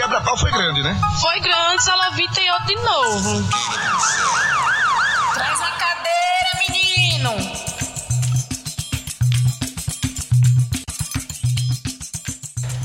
quebra-pau foi grande, né? Foi grande, Salavita e outro de novo. Traz a cadeira, menino!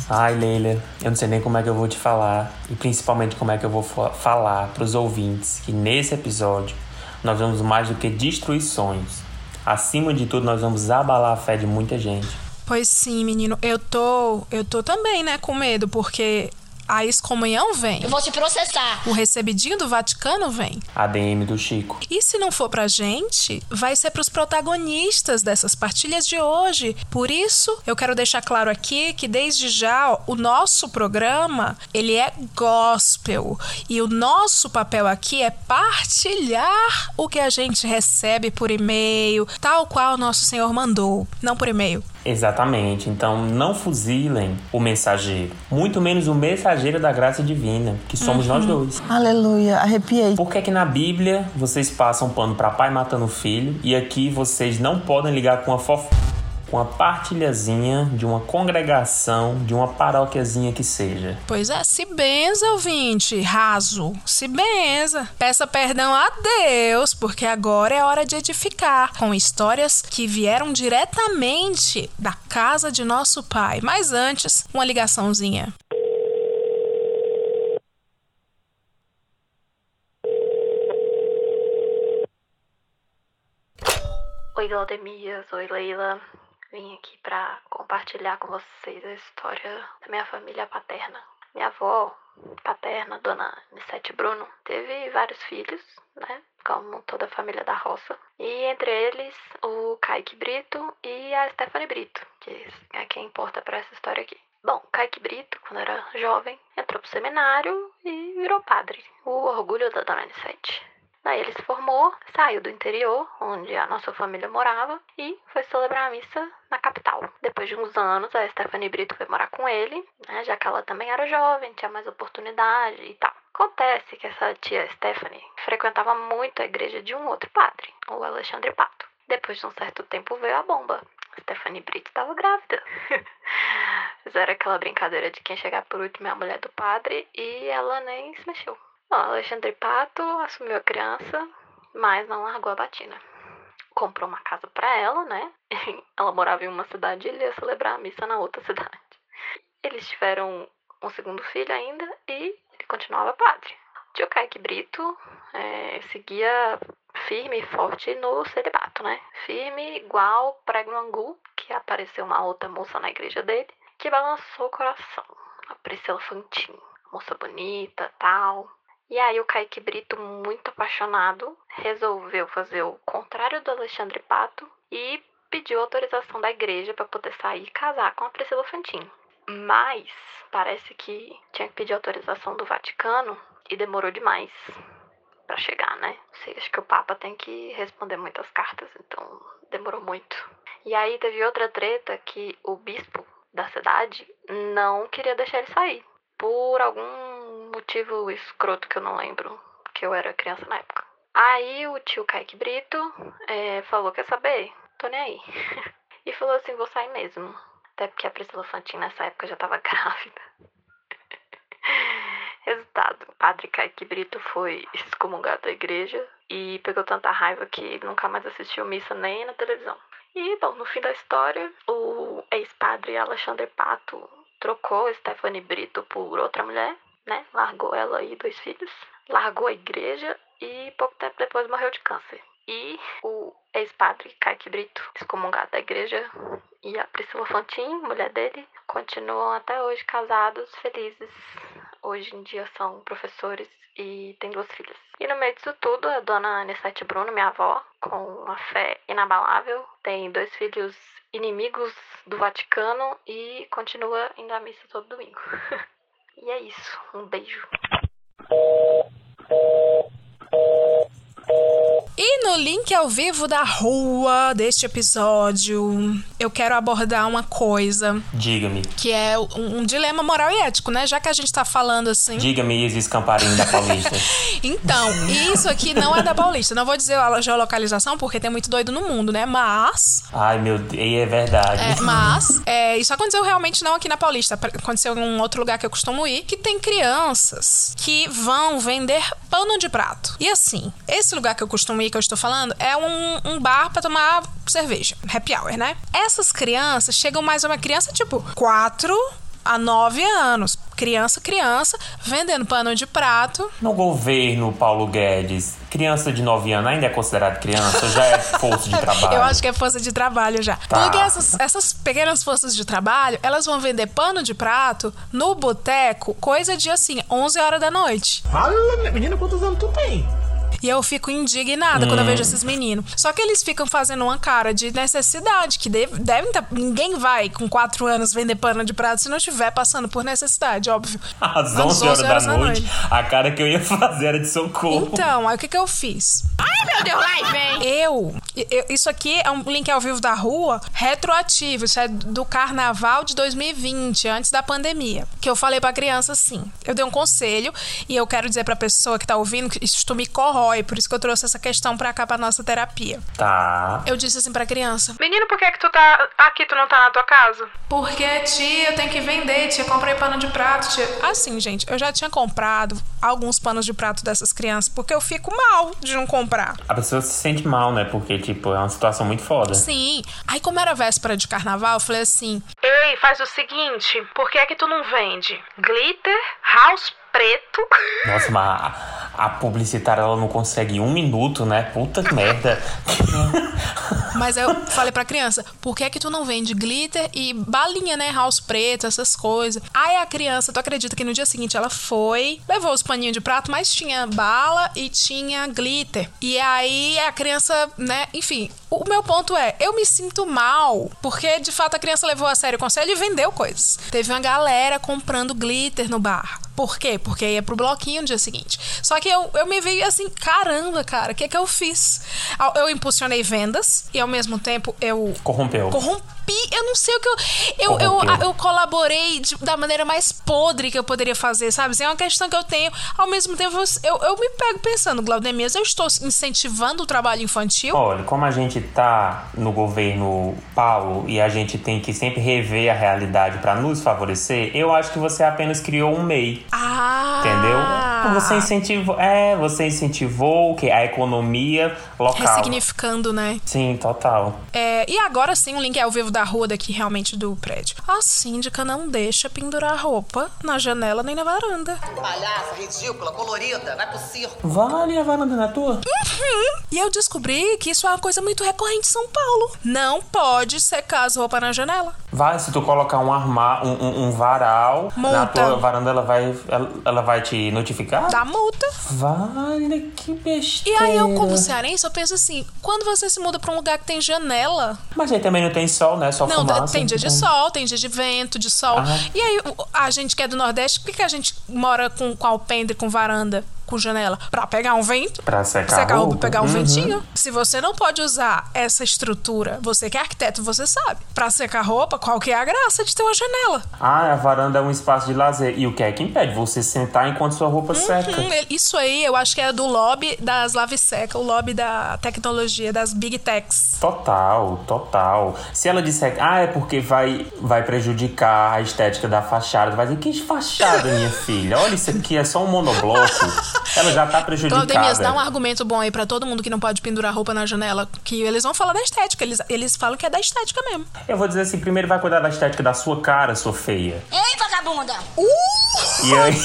Ai, Leila, eu não sei nem como é que eu vou te falar e principalmente como é que eu vou fa- falar para os ouvintes que nesse episódio nós vamos mais do que destruir sonhos. Acima de tudo, nós vamos abalar a fé de muita gente. Pois sim, menino. Eu tô. Eu tô também, né, com medo, porque a excomunhão vem. Eu vou te processar. O recebidinho do Vaticano vem. ADM do Chico. E se não for pra gente, vai ser pros protagonistas dessas partilhas de hoje. Por isso, eu quero deixar claro aqui que desde já ó, o nosso programa, ele é gospel. E o nosso papel aqui é partilhar o que a gente recebe por e-mail, tal qual o nosso Senhor mandou, não por e-mail. Exatamente. Então não fuzilem o mensageiro, muito menos o mensageiro da graça divina, que somos nós dois. Aleluia, arrepiei. Por que, que na Bíblia vocês passam pano para pai matando filho e aqui vocês não podem ligar com a fof... com a partilhazinha de uma congregação, de uma paróquiazinha que seja? Pois é, se benza, ouvinte, raso, se benza. Peça perdão a Deus, porque agora é hora de edificar, com histórias que vieram diretamente da casa de nosso pai. Mas antes, uma ligaçãozinha. Oi, Glaudemias. Oi, Leila. Vim aqui pra compartilhar com vocês a história da minha família paterna. Minha avó paterna, dona Nissete Bruno, teve vários filhos, né? Como toda a família da roça. E entre eles, o Kaique Brito e a Stephanie Brito, que é quem importa pra essa história aqui. Bom, Kaique Brito, quando era jovem, entrou pro seminário e virou padre. O orgulho da dona Nissete. Daí ele se formou, saiu do interior, onde a nossa família morava, e foi celebrar a missa na capital. Depois de uns anos, a Stephanie Brito foi morar com ele, né, já que ela também era jovem, tinha mais oportunidade e tal. Acontece que essa tia Stephanie frequentava muito a igreja de um outro padre, o Alexandre Pato. Depois de um certo tempo veio a bomba. Stephanie Brito estava grávida. Fizeram aquela brincadeira de quem chegar por último é a mulher do padre e ela nem se mexeu. Bom, Alexandre Pato assumiu a criança, mas não largou a batina. Comprou uma casa pra ela, né? Ela morava em uma cidade e ele ia celebrar a missa na outra cidade. Eles tiveram um segundo filho ainda e ele continuava padre. Tio Kaique Brito é, seguia firme e forte no celibato, né? Firme igual prego no angu, que apareceu uma outra moça na igreja dele, que balançou o coração. A Priscila Fantin, moça bonita, tal. E aí o Kaique Brito, muito apaixonado, resolveu fazer o contrário do Alexandre Pato e pediu autorização da igreja para poder sair e casar com a Priscila Fantin. Mas parece que tinha que pedir autorização do Vaticano e demorou demais para chegar, né? Sei, acho que o Papa tem que responder muitas cartas, então demorou muito. E aí teve outra treta que o bispo da cidade não queria deixar ele sair. Por algum motivo escroto que eu não lembro, que eu era criança na época. Aí o tio Kaique Brito é, falou, quer saber? Tô nem aí. e falou assim, vou sair mesmo. Até porque a Priscila Fantin nessa época já tava grávida. Resultado, o padre Kaique Brito foi excomungado da igreja e pegou tanta raiva que nunca mais assistiu missa nem na televisão. E, bom, no fim da história, o ex-padre Alexandre Pato trocou Stephanie Brito por outra mulher, né? Largou ela e dois filhos, largou a igreja e pouco tempo depois morreu de câncer. E o ex-padre Kaique Brito, excomungado da igreja, e a Priscila Fantin, mulher dele, continuam até hoje casados, felizes. Hoje em dia são professores e têm duas filhas. E no meio disso tudo, a dona Anissete Bruno, minha avó, com uma fé inabalável, tem dois filhos inimigos do Vaticano e continua indo à missa todo domingo. e é isso. Um beijo. E no link ao vivo da rua deste episódio, eu quero abordar uma coisa Diga-me. que é um, um dilema moral e ético, né? Já que a gente tá falando assim. Diga-me, Isis Camparim da Paulista. Então, isso aqui não é da Paulista. Não vou dizer a geolocalização porque tem muito doido no mundo, né? Mas. Ai, meu Deus, é verdade. é, mas, é, isso aconteceu realmente não aqui na Paulista. Aconteceu em um outro lugar que eu costumo ir, que tem crianças que vão vender pano de prato. E assim, esse lugar que eu costumo ir, que eu estou falando, é um, um bar pra tomar cerveja. Happy hour, né? Essas crianças chegam mais uma criança, tipo, 4 a 9 anos. Criança, criança, vendendo pano de prato. No governo Paulo Guedes, criança de 9 anos ainda é considerada criança ou já é força de trabalho? Eu acho que é força de trabalho já. Tá. Porque essas, essas pequenas forças de trabalho, elas vão vender pano de prato no boteco, coisa de assim, 11 horas da noite. Fala, menina, quantos anos tu tem? E eu fico indignada quando eu vejo esses meninos. Só que eles ficam fazendo uma cara de necessidade, que deve- devem tá, Ninguém vai com 4 anos vender pano de prato se não estiver passando por necessidade, óbvio. Às Às 11 horas, 11 horas da da noite, noite. a cara que eu ia fazer era de socorro. Então, aí o que, que eu fiz? Ai, meu Deus, lá e vem. Eu, eu- Isso aqui é um link ao vivo da rua retroativo. Isso é do carnaval de 2020, antes da pandemia. Que eu falei pra criança assim. Eu dei um conselho e eu quero dizer pra pessoa que tá ouvindo que isso me corrói. Por isso que eu trouxe essa questão pra cá, pra nossa terapia. Tá. Eu disse assim pra criança: Menino, por que que tu tá aqui, tu não tá na tua casa? Porque, tia, eu tenho que vender, tia. Comprei pano de prato, tia. Assim, gente, eu já tinha comprado alguns panos de prato dessas crianças, porque eu fico mal de não comprar. A pessoa se sente mal, né? Porque, tipo, é uma situação muito foda. Sim. Aí, como era véspera de carnaval, eu falei assim: Ei, faz o seguinte, por que que tu não vende? Glitter, house preto. Nossa, mas a, publicitária, ela não consegue um minuto, né? Puta que merda. Mas eu falei pra criança, por que que tu não vende glitter e balinha, né? House preto, essas coisas. Aí a criança, tu acredita que no dia seguinte ela foi, levou os paninhos de prato, mas tinha bala e tinha glitter. E aí a criança, né? Enfim, o meu ponto é, eu me sinto mal, porque de fato a criança levou a sério o conselho e vendeu coisas. Teve uma galera comprando glitter no bar. Por quê? Porque ia pro bloquinho no dia seguinte. Só que eu, eu me vi assim, caramba, cara, o que que eu fiz? Eu impulsionei vendas e ao mesmo tempo eu Corrompeu. Eu não sei o que eu. Eu, eu, Corrompeu. eu colaborei de- da maneira mais podre que eu poderia fazer, sabe? Assim, É uma questão que eu tenho. Ao mesmo tempo, eu, eu me pego pensando, Glaudemias, eu estou incentivando o trabalho infantil? Olha, como a gente tá no governo Paulo e a gente tem que sempre rever a realidade pra nos favorecer, eu acho que você apenas criou um MEI. Ah! Entendeu? Você incentivou. É, você incentivou o quê? A economia local. Ressignificando, né? Sim, total. É, e agora sim, o link é ao vivo da rua daqui, realmente, do prédio. A síndica não deixa pendurar roupa na janela nem na varanda. Palhaça, ridícula, colorida, vai pro circo. Vale a varanda na tua? E eu descobri que isso é uma coisa muito recorrente em São Paulo. Não pode secar as roupas na janela. Vai, se tu colocar um armário, um, um- um varal na Multa. tua varanda, ela vai, ela, ela vai te notificar? Dá multa. Vale, que E besteira. aí eu, como cearense, eu penso assim, quando você se muda pra um lugar que tem janela... Mas aí também não tem sol, né? Só Não, fumaça. tem dia de então- sol, tem dia de vento, de sol. Ah. E aí, a gente que é do Nordeste, por que, que a gente mora com, com alpendre, com varanda, com janela? Pra pegar um vento? Pra secar, secar a roupa, pegar um Uhum. ventinho. Se você não pode usar essa estrutura, você que é arquiteto, você sabe. Pra secar roupa, qual que é a graça de ter uma janela? Ah, a varanda é um espaço de lazer. E o que é que impede? Você sentar enquanto sua roupa seca. Hum, ele- isso aí eu acho que é do lobby das Lave Seca, o lobby da tecnologia, das Big Techs. Total, total. Se ela disser, ah, é porque vai, vai prejudicar a estética da fachada, vai dizer, que fachada, minha filha? Olha, isso aqui é só um monobloco. Ela já tá prejudicada. Claudemias, dá um argumento bom aí pra todo mundo que não pode pendurar roupa na janela, que eles vão falar da estética, eles, eles falam que é da estética mesmo. Eu vou dizer assim, primeiro vai cuidar da estética da sua cara, sua feia. Ei, vagabunda! E aí...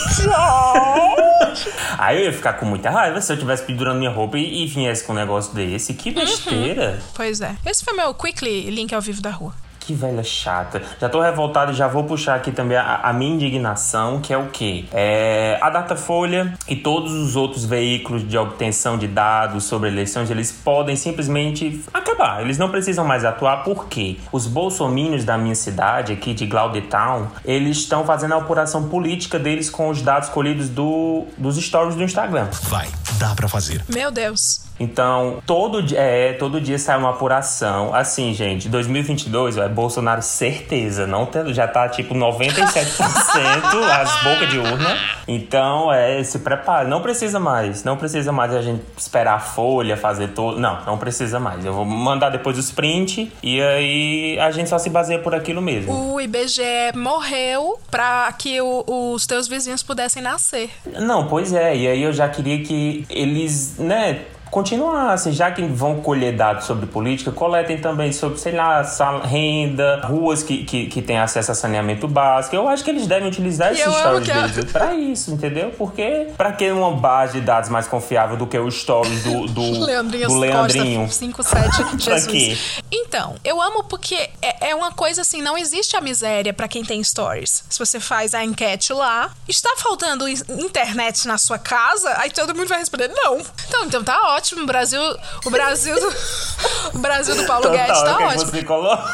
aí eu ia ficar com muita raiva se eu tivesse pendurando minha roupa e, e viesse com um negócio desse. Que besteira. Pois é. Esse foi meu quickly link ao vivo da rua. Que velha chata. Já tô revoltado e já vou puxar aqui também a, a minha indignação, que é o quê? É, a Datafolha e todos os outros veículos de obtenção de dados sobre eleições, eles podem simplesmente acabar. Eles não precisam mais atuar porque os bolsomínios da minha cidade, aqui de Glaudetown, eles estão fazendo a apuração política deles com os dados colhidos do, dos stories do Instagram. Vai, dá para fazer. Meu Deus. Então, todo dia, é, todo dia sai uma apuração. Assim, gente, 2022 é Bolsonaro certeza, não tem, já tá tipo 97% as bocas de urna. Então, é, se prepare, não precisa mais, não precisa mais a gente esperar a folha fazer todo, não, não precisa mais. Eu vou mandar depois os print e aí a gente só se baseia por aquilo mesmo. O IBGE morreu pra que o, os teus vizinhos pudessem nascer. Não, pois é, e aí eu já queria que eles, né, continuar, assim, já que vão colher dados sobre política, coletem também sobre, sei lá, renda, ruas que, que, que têm acesso a saneamento básico. Eu acho que eles devem utilizar esses stories deles eu... pra isso, entendeu? Porque pra que uma base de dados mais confiável do que o stories do, do, Leandrinho do Leandrinho? 57 Jesus. Então, eu amo porque é, é uma coisa assim, não existe a miséria para quem tem stories. Se você faz a enquete lá, está faltando internet na sua casa? Aí todo mundo vai responder não. Então, então tá ótimo ótimo. O Brasil, o Brasil do, o Brasil do Paulo Total, Guedes tá é ótimo. Você colocou.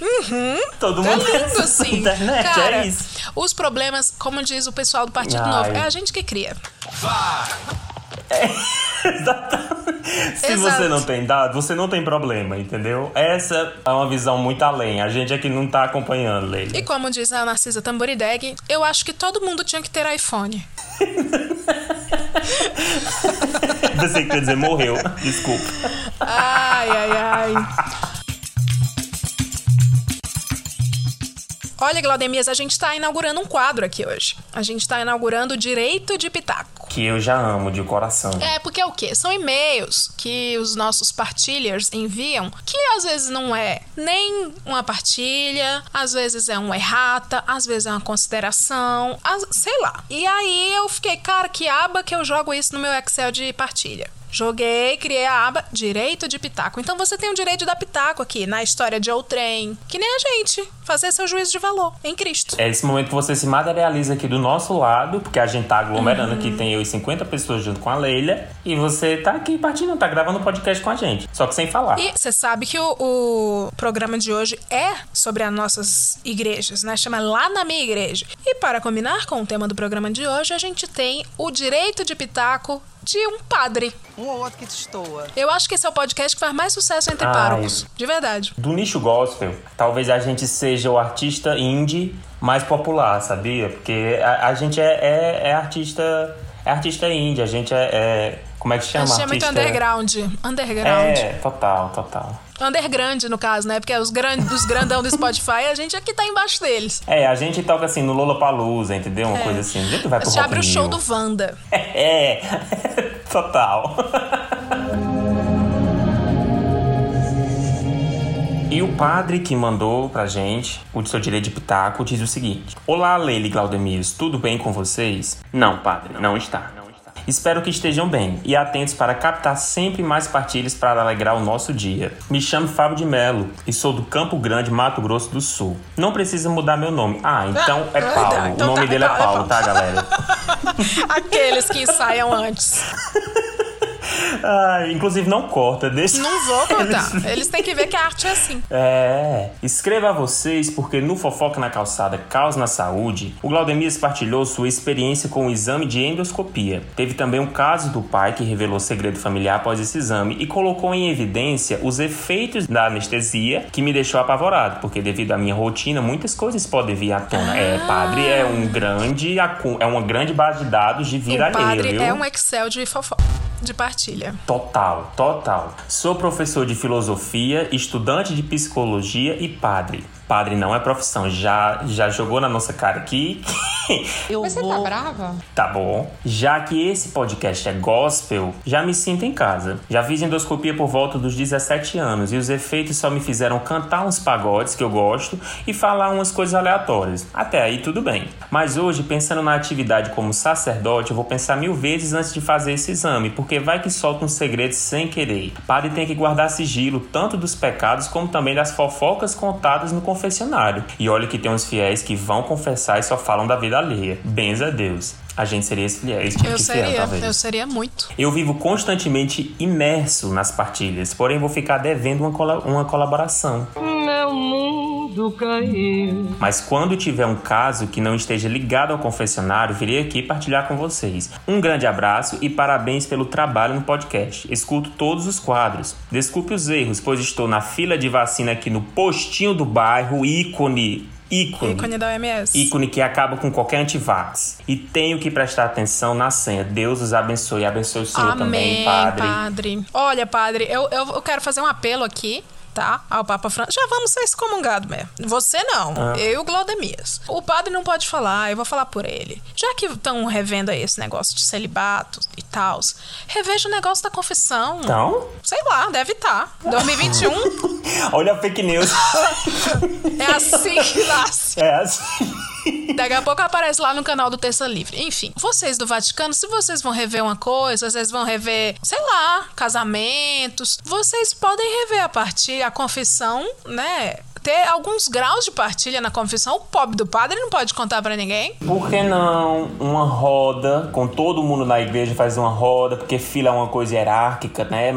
Uhum. Todo tá mundo lindo, assim. internet, é Cara, é isso. Os problemas, como diz o pessoal do Partido Ai. Novo, é a gente que cria. É, Se Exato. você não tem dado, você não tem problema, entendeu? Essa é uma visão muito além. A gente aqui não tá acompanhando, Leila. E como diz a Narcisa Tamborideg, eu acho que todo mundo tinha que ter iPhone. Pensei que ia dizer morreu. Desculpa. Ai, ai, ai. Olha, Glaudemias, a gente está inaugurando um quadro aqui hoje. A gente está inaugurando o Direito de Pitaco. Que eu já amo de coração. É, porque é o quê? São e-mails que os nossos partilhers enviam, que às vezes não é nem uma partilha, às vezes é uma errata, às vezes é uma consideração, sei lá. E aí eu fiquei, cara, que aba que eu jogo isso no meu Excel de partilha. Joguei, criei a aba Direito de Pitaco. Então você tem o direito de dar pitaco aqui na história de outrem. Que nem a gente. Fazer seu juízo de valor em Cristo. É esse momento que você se materializa aqui do nosso lado, porque a gente tá aglomerando uhum. aqui, tem eu e 50 pessoas junto com a Leila. E você tá aqui partindo, tá gravando um podcast com a gente. Só que sem falar. E você sabe que o, o programa de hoje é sobre as nossas igrejas, né? Chama Lá na Minha Igreja. E para combinar com o tema do programa de hoje, a gente tem o direito de pitaco de um padre. Um ou outro que destoa. Eu acho que esse é o podcast que faz mais sucesso entre Ai, párocos. De verdade. Do nicho gospel, talvez a gente seja o artista indie mais popular, sabia? Porque a, a gente é, é, é, artista. É artista indie, a gente é. é como é que chama? A gente é muito underground. Underground. É, total, total. Underground, no caso, né? Porque os, grand, os grandão do Spotify, a gente aqui tá embaixo deles. É, a gente toca assim no Lollapalooza, entendeu? Uma é. coisa assim. A gente vai pro abre o show do Wanda. É, total. E o padre que mandou pra gente o seu direito de pitaco diz o seguinte: Olá, Leile Glaudemirs, tudo bem com vocês? Não, padre, não está. Espero que estejam bem e atentos para captar sempre mais partilhas para alegrar o nosso dia. Me chamo Fábio de Melo e sou do Campo Grande, Mato Grosso do Sul. Não precisa mudar meu nome. Ah, então é Paulo. Então, o nome tá, dele é então, é Paulo, tá, galera? Aqueles que ensaiam antes. Ah, inclusive não corta, deixa. Não vou cortar. Eles... Eles têm que ver que a arte é assim. É. Escreva a vocês porque no Fofoca na Calçada Caos na Saúde, o Glaudemias partilhou sua experiência com o exame de endoscopia. Teve também um caso do pai que revelou segredo familiar após esse exame e colocou em evidência os efeitos da anestesia que me deixou apavorado, porque devido à minha rotina, muitas coisas podem vir à tona. É, ah. É, padre é um grande é uma grande base de dados de vir alheia, padre é um Excel de fofoca de partilha. Total, total. Sou professor de filosofia, estudante de psicologia e padre padre não é profissão. Já, já jogou na nossa cara aqui. Eu Mas vou... você tá brava? Tá bom. Já que esse podcast é gospel, já me sinto em casa. Já fiz endoscopia por volta dos 17 anos e os efeitos só me fizeram cantar uns pagodes que eu gosto e falar umas coisas aleatórias. Até aí tudo bem. Mas hoje, pensando na atividade como sacerdote, eu vou pensar mil vezes antes de fazer esse exame, porque vai que solta um segredo sem querer. Padre tem que guardar sigilo tanto dos pecados como também das fofocas contadas no confessionário. E olha que tem uns fiéis que vão confessar e só falam da vida alheia. Benza a Deus. A gente seria esse fiel, esse tipo eu de seria, fiel, talvez. Eu seria muito. Eu vivo constantemente imerso nas partilhas, porém vou ficar devendo uma, col uma colaboração. Mundo cair. Mas quando tiver um caso que não esteja ligado ao confessionário, virei aqui partilhar com vocês. Um grande abraço e parabéns pelo trabalho no podcast. Escuto todos os quadros. Desculpe os erros, pois estou na fila de vacina aqui no postinho do bairro, ícone ícone. Ícone da OMS. Ícone que acaba com qualquer antivax. E tenho que prestar atenção na senha. Deus os abençoe. Abençoe o senhor Amém, também, padre. padre. Olha, padre, eu, eu quero fazer um apelo aqui tá? Ao Papa Francisco. Já vamos ser excomungado mesmo. Você não. Ah. Eu e o Glaudemias. O padre não pode falar, eu vou falar por ele. Já que estão revendo aí esse negócio de celibato e tal, reveja o negócio da confissão. Então? Sei lá, deve estar. 2021 Olha a fake news. é assim que nasce. é assim. Daqui a pouco aparece lá no canal do Terça Livre. Enfim, vocês do Vaticano, se vocês vão rever uma coisa, vocês vão rever, sei lá, casamentos, vocês podem rever a partir a confissão, né? Ter alguns graus de partilha na confissão. O pobre do padre não pode contar pra ninguém. Por que não uma roda com todo mundo na igreja faz uma roda, porque fila é uma coisa hierárquica, né?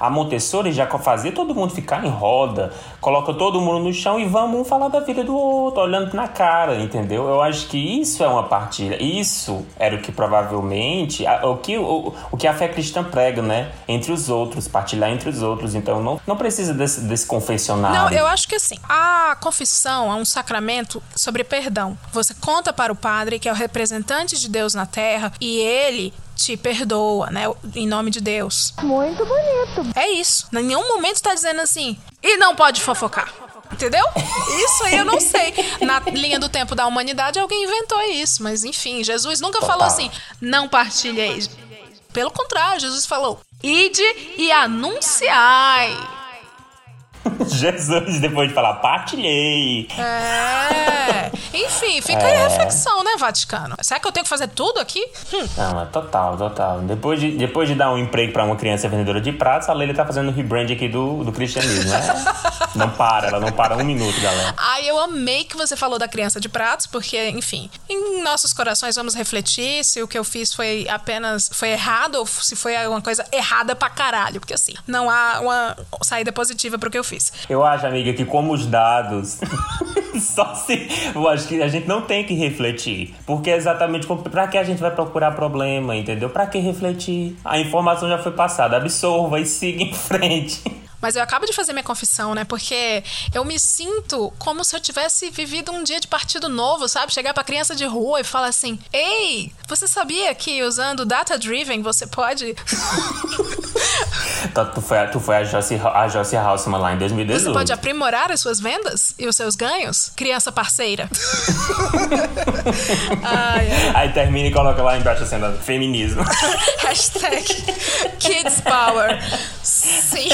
A Montessori já fazia todo mundo ficar em roda, coloca todo mundo no chão e vamos um falar da vida do outro, olhando na cara, entendeu? Eu acho que isso é uma partilha. Isso era o que provavelmente o que o, o que a fé cristã prega, né? Entre os outros, partilhar entre os outros. Então não, não precisa desse, desse confessionário. Não, eu acho que assim, a confissão é um sacramento sobre perdão. Você conta para o padre que é o representante de Deus na terra e ele te perdoa, né? Em nome de Deus. Muito bonito. É isso. Em nenhum momento tá dizendo assim, e não pode fofocar. Entendeu? Isso aí eu não sei. Na linha do tempo da humanidade, alguém inventou isso. Mas enfim, Jesus nunca Total. falou assim, não partilheis. Pelo contrário, Jesus falou, ide e anunciai. Jesus, depois de falar, partilhei. É. Enfim, fica aí a reflexão, né, Vaticano? Será que eu tenho que fazer tudo aqui? Hum. Não, é total, total. Depois de, depois de dar um emprego pra uma criança vendedora de pratos, a Leila tá fazendo o rebrand aqui do, do cristianismo, né? não para, ela não para um minuto, galera. Ai, eu amei que você falou da criança de pratos, porque, enfim, em nossos corações vamos refletir se o que eu fiz foi apenas foi errado ou se foi alguma coisa errada pra caralho, porque assim, não há uma saída positiva pro que eu fiz. Eu acho, amiga, que como os dados. Só se. Eu acho que a gente não tem que refletir. Porque é exatamente como. Pra que a gente vai procurar problema, entendeu? Pra que refletir? A informação já foi passada. Absorva e siga em frente. Mas eu acabo de fazer minha confissão, né? Porque eu me sinto como se eu tivesse vivido um dia de partido novo, sabe? Chegar pra criança de rua e falar assim: Ei, você sabia que usando Data Driven você pode. Tá, tu foi, a- tu foi a Joyce, a lá em 2018. Você pode aprimorar as suas vendas e os seus ganhos? Criança parceira. ai, ai. Aí termina e coloca lá embaixo assim, feminismo. Hashtag Kids Power. Sim.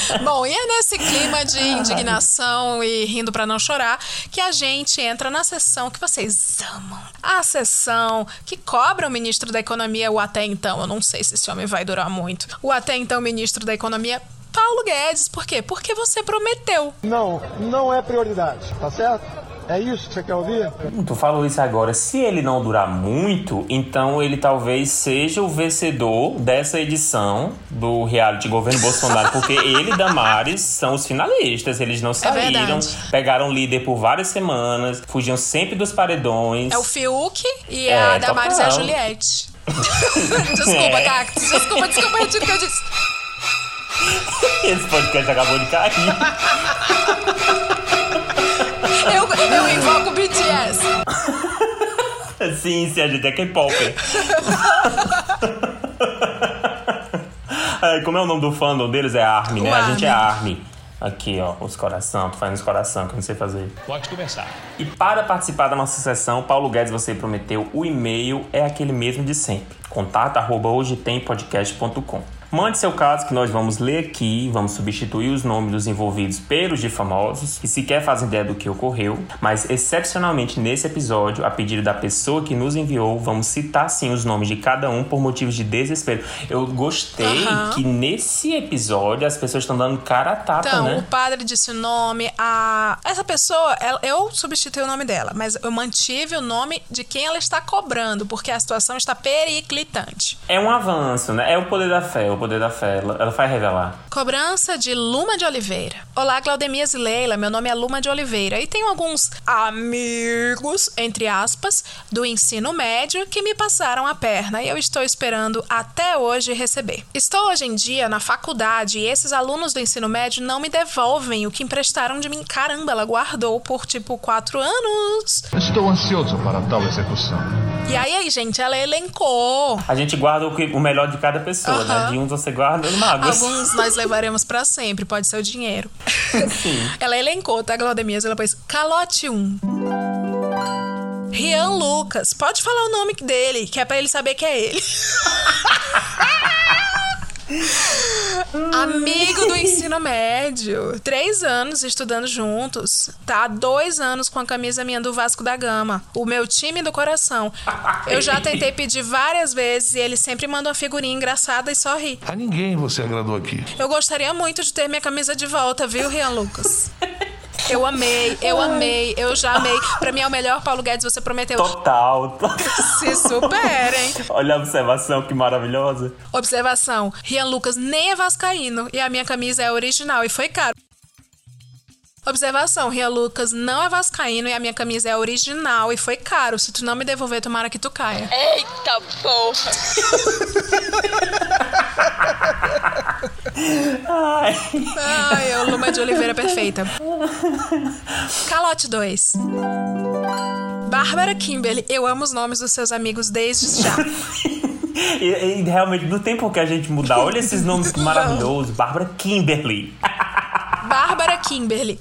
Bom, e é nesse clima de indignação e rindo pra não chorar que a gente entra na sessão que vocês amam. A sessão que cobra o ministro da Economia, o até então, eu não sei se esse homem vai durar muito, o até então ministro da Economia, Paulo Guedes. Por quê? Porque você prometeu. Não, não é prioridade, tá certo? É isso que você quer ouvir? Tu falou isso agora. Se ele não durar muito, então ele talvez seja o vencedor dessa edição do reality governo Bolsonaro, porque ele e Damares são os finalistas. Eles não saíram, verdade. pegaram líder por várias semanas, fugiam sempre dos paredões. É o Fiuk e É, a Damares é a. Juliette. desculpa, É. Cactus. Desculpa, desculpa, retiro o que eu disse. Esse podcast acabou de cair. Eu, eu invoco o BTS. Sim, sim, a gente é K-pop. Ai, como é o nome do fandom deles? É Army, né? O A gente é Army. Army. Aqui, ó, os coração. Tu faz nos coração, que eu não sei fazer. Pode começar. E para participar da nossa sessão, Paulo Guedes, você prometeu, o e-mail é aquele mesmo de sempre. Contato arroba hoje tem podcast.com. Mande seu caso que nós vamos ler aqui, vamos substituir os nomes dos envolvidos pelos de famosos, que sequer fazem ideia do que ocorreu, mas excepcionalmente nesse episódio, a pedido da pessoa que nos enviou, vamos citar sim os nomes de cada um por motivos de desespero. Eu gostei Aham. que nesse episódio as pessoas estão dando cara a tapa, Então, né? o padre disse o nome, a. Essa pessoa, ela- eu substituí o nome dela, mas eu mantive o nome de quem ela está cobrando, porque a situação está periclitante. É um avanço, né? É o poder da fé. O poder da fé. Ela, ela vai revelar. Cobrança de Luma de Oliveira. Olá, Claudemias e Leila. Meu nome é Luma de Oliveira e tenho alguns amigos, entre aspas, do ensino médio que me passaram a perna e eu estou esperando até hoje receber. Estou hoje em dia na faculdade e esses alunos do ensino médio não me devolvem o que emprestaram de mim. Caramba, ela guardou por tipo quatro anos. Estou ansioso para tal execução. E aí, gente, ela elencou. A gente guarda o, que- o melhor de cada pessoa, né? Aham. De uns você guarda mágoas. Alguns nós levaremos pra sempre, pode ser o dinheiro. Sim. Ela elencou, tá, Glaudemias? Ela pôs calote 1. Rian Lucas. Pode falar o nome dele, que é pra ele saber que é ele. Amigo do ensino médio. Três anos estudando juntos. Tá há dois anos com a camisa minha do Vasco da Gama. O meu time do coração. Eu já tentei pedir várias vezes e ele sempre manda uma figurinha engraçada e só ri. A ninguém você agradou aqui. Eu gostaria muito de ter minha camisa de volta, viu, Rian Lucas? Eu amei, eu amei, eu já amei. Pra mim é o melhor Paulo Guedes, você prometeu. Total. Se superem. Olha a observação, que maravilhosa. Observação: Rian Lucas nem é vascaíno e a minha camisa é original e foi caro. Observação: Rian Lucas não é vascaíno e a minha camisa é original e foi caro. Se tu não me devolver, tomara que tu caia. Eita porra! Ai. Ai, é o Luma de Oliveira perfeita. Calote 2. Bárbara Kimberly, eu amo os nomes dos seus amigos desde já. E, e realmente, não tem por que a gente mudar. Olha esses nomes maravilhosos. Bárbara Kimberly. Bárbara Kimberly.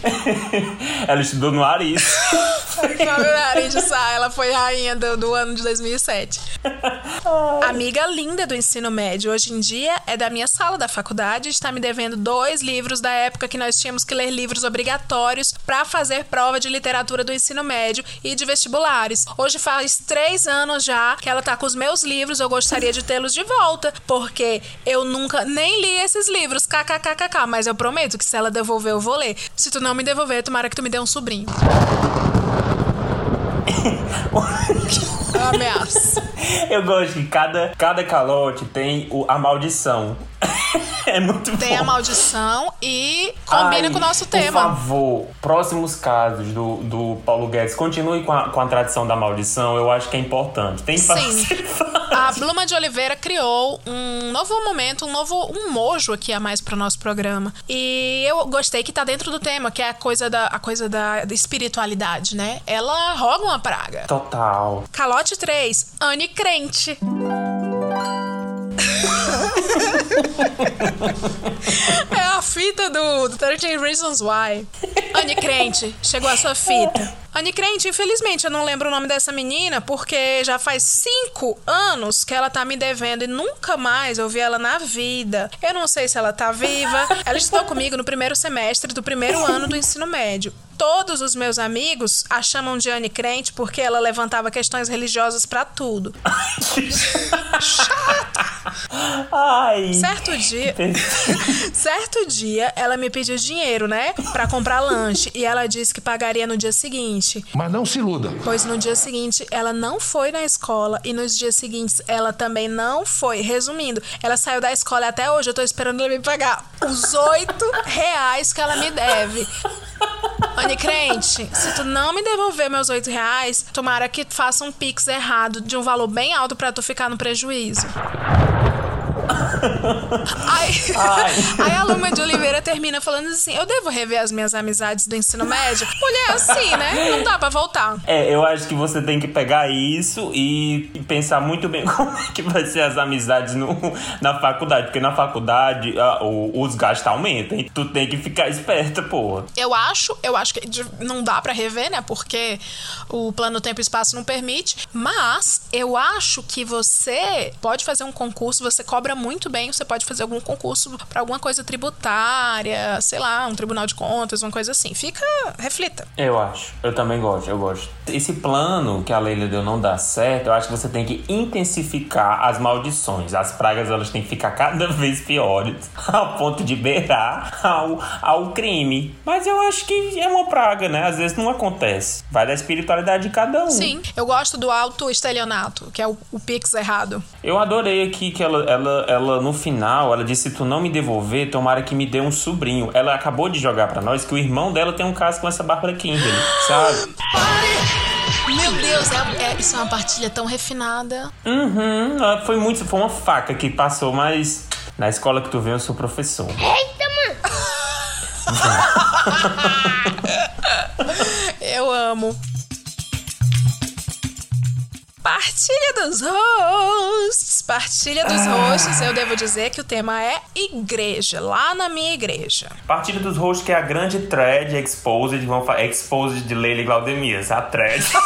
Ela estudou no Aris. Februário de Sá, ela foi rainha do, do ano de 2007. Amiga linda do ensino médio, hoje em dia é da minha sala da faculdade, está me devendo dois livros da época que nós tínhamos que ler livros obrigatórios para fazer prova de literatura do ensino médio e de vestibulares. Hoje faz três anos já que ela tá com os meus livros, eu gostaria de tê-los de volta, porque eu nunca nem li esses livros, kkkk, mas eu prometo que se ela devolver eu vou ler. Se tu não me devolver, tomara que tu me dê um sobrinho. Ameaça. Eu gosto que cada, cada calote tem o, a maldição. é muito bom. Tem a maldição e combina Ai, com o nosso Por tema. favor, próximos casos do, do Paulo Guedes, continue com a, com a tradição da maldição. Eu acho que é importante. Tem Sim. A Bluma de Oliveira criou um novo momento, um novo um mojo aqui a mais pro nosso programa. E eu gostei que tá dentro do tema, que é a coisa da, a coisa da, da espiritualidade, né? Ela roga uma praga. Total. Calote 3, Anne Crente. É a fita do, do 13 Reasons Why. Anne Crente, chegou a sua fita. Anne Crente, infelizmente, eu não lembro o nome dessa menina, porque já faz cinco anos que ela tá me devendo e nunca mais eu vi ela na vida. Eu não sei se ela tá viva. Ela estudou comigo no primeiro semestre do primeiro ano do ensino médio. Todos os meus amigos a chamam de Anne Crente porque ela levantava questões religiosas pra tudo. Ai. Certo dia, certo dia, ela me pediu dinheiro, né, Pra comprar lanche e ela disse que pagaria no dia seguinte. Mas não se iluda. Pois no dia seguinte ela não foi na escola e nos dias seguintes ela também não foi. Resumindo, ela saiu da escola e até hoje eu tô esperando ela me pagar os oito reais que ela me deve. Anne Crente, se tu não me devolver meus oito reais, tomara que faça um pix errado de um valor bem alto pra tu ficar no prejuízo. Aí, Ai. aí a Luma de Oliveira termina falando assim: Eu devo rever as minhas amizades do ensino médio? Mulher, assim, né? Não dá pra voltar. É, eu acho que você tem que pegar isso e pensar muito bem como é que vai ser as amizades no, na faculdade. Porque na faculdade ah, o- os gastos aumentam. E tu tem que ficar esperta, porra. Eu acho, eu acho que não dá pra rever, né? Porque o plano tempo e espaço não permite. Mas eu acho que você pode fazer um concurso, você cobra muito bem, você pode fazer algum concurso pra alguma coisa tributária, sei lá, um tribunal de contas, uma coisa assim. Fica, reflita. Eu acho. Eu também gosto, eu gosto. Esse plano que a Leila deu não dá certo, eu acho que você tem que intensificar as maldições. As pragas, elas têm que ficar cada vez piores, ao ponto de beirar ao, ao crime. Mas eu acho que é uma praga, né? Às vezes não acontece. Vai da espiritualidade de cada um. Sim, eu gosto do auto-estelionato, que é o, o pix errado. Eu adorei aqui que ela, ela, ela no final, ela disse: se tu não me devolver, tomara que me dê um sobrinho. Ela acabou de jogar pra nós que o irmão dela tem um caso com essa Bárbara Kimberly, sabe? Meu Deus, é, é- isso é uma partilha tão refinada. Uhum, ela foi muito. Foi uma faca que passou, mas na escola que tu vem, eu sou professor. Eu amo. Partilha dos hosts. Partilha dos hosts. Eu devo dizer que o tema é igreja, lá na minha igreja. Partilha dos hosts, que é a grande thread exposed, vamos falar, exposed de Leila e Glaudemias, a thread.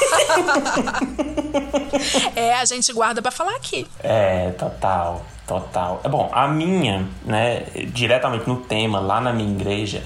É, a gente guarda pra falar aqui. É, total, total. É bom, a minha, né, diretamente no tema, lá na minha igreja.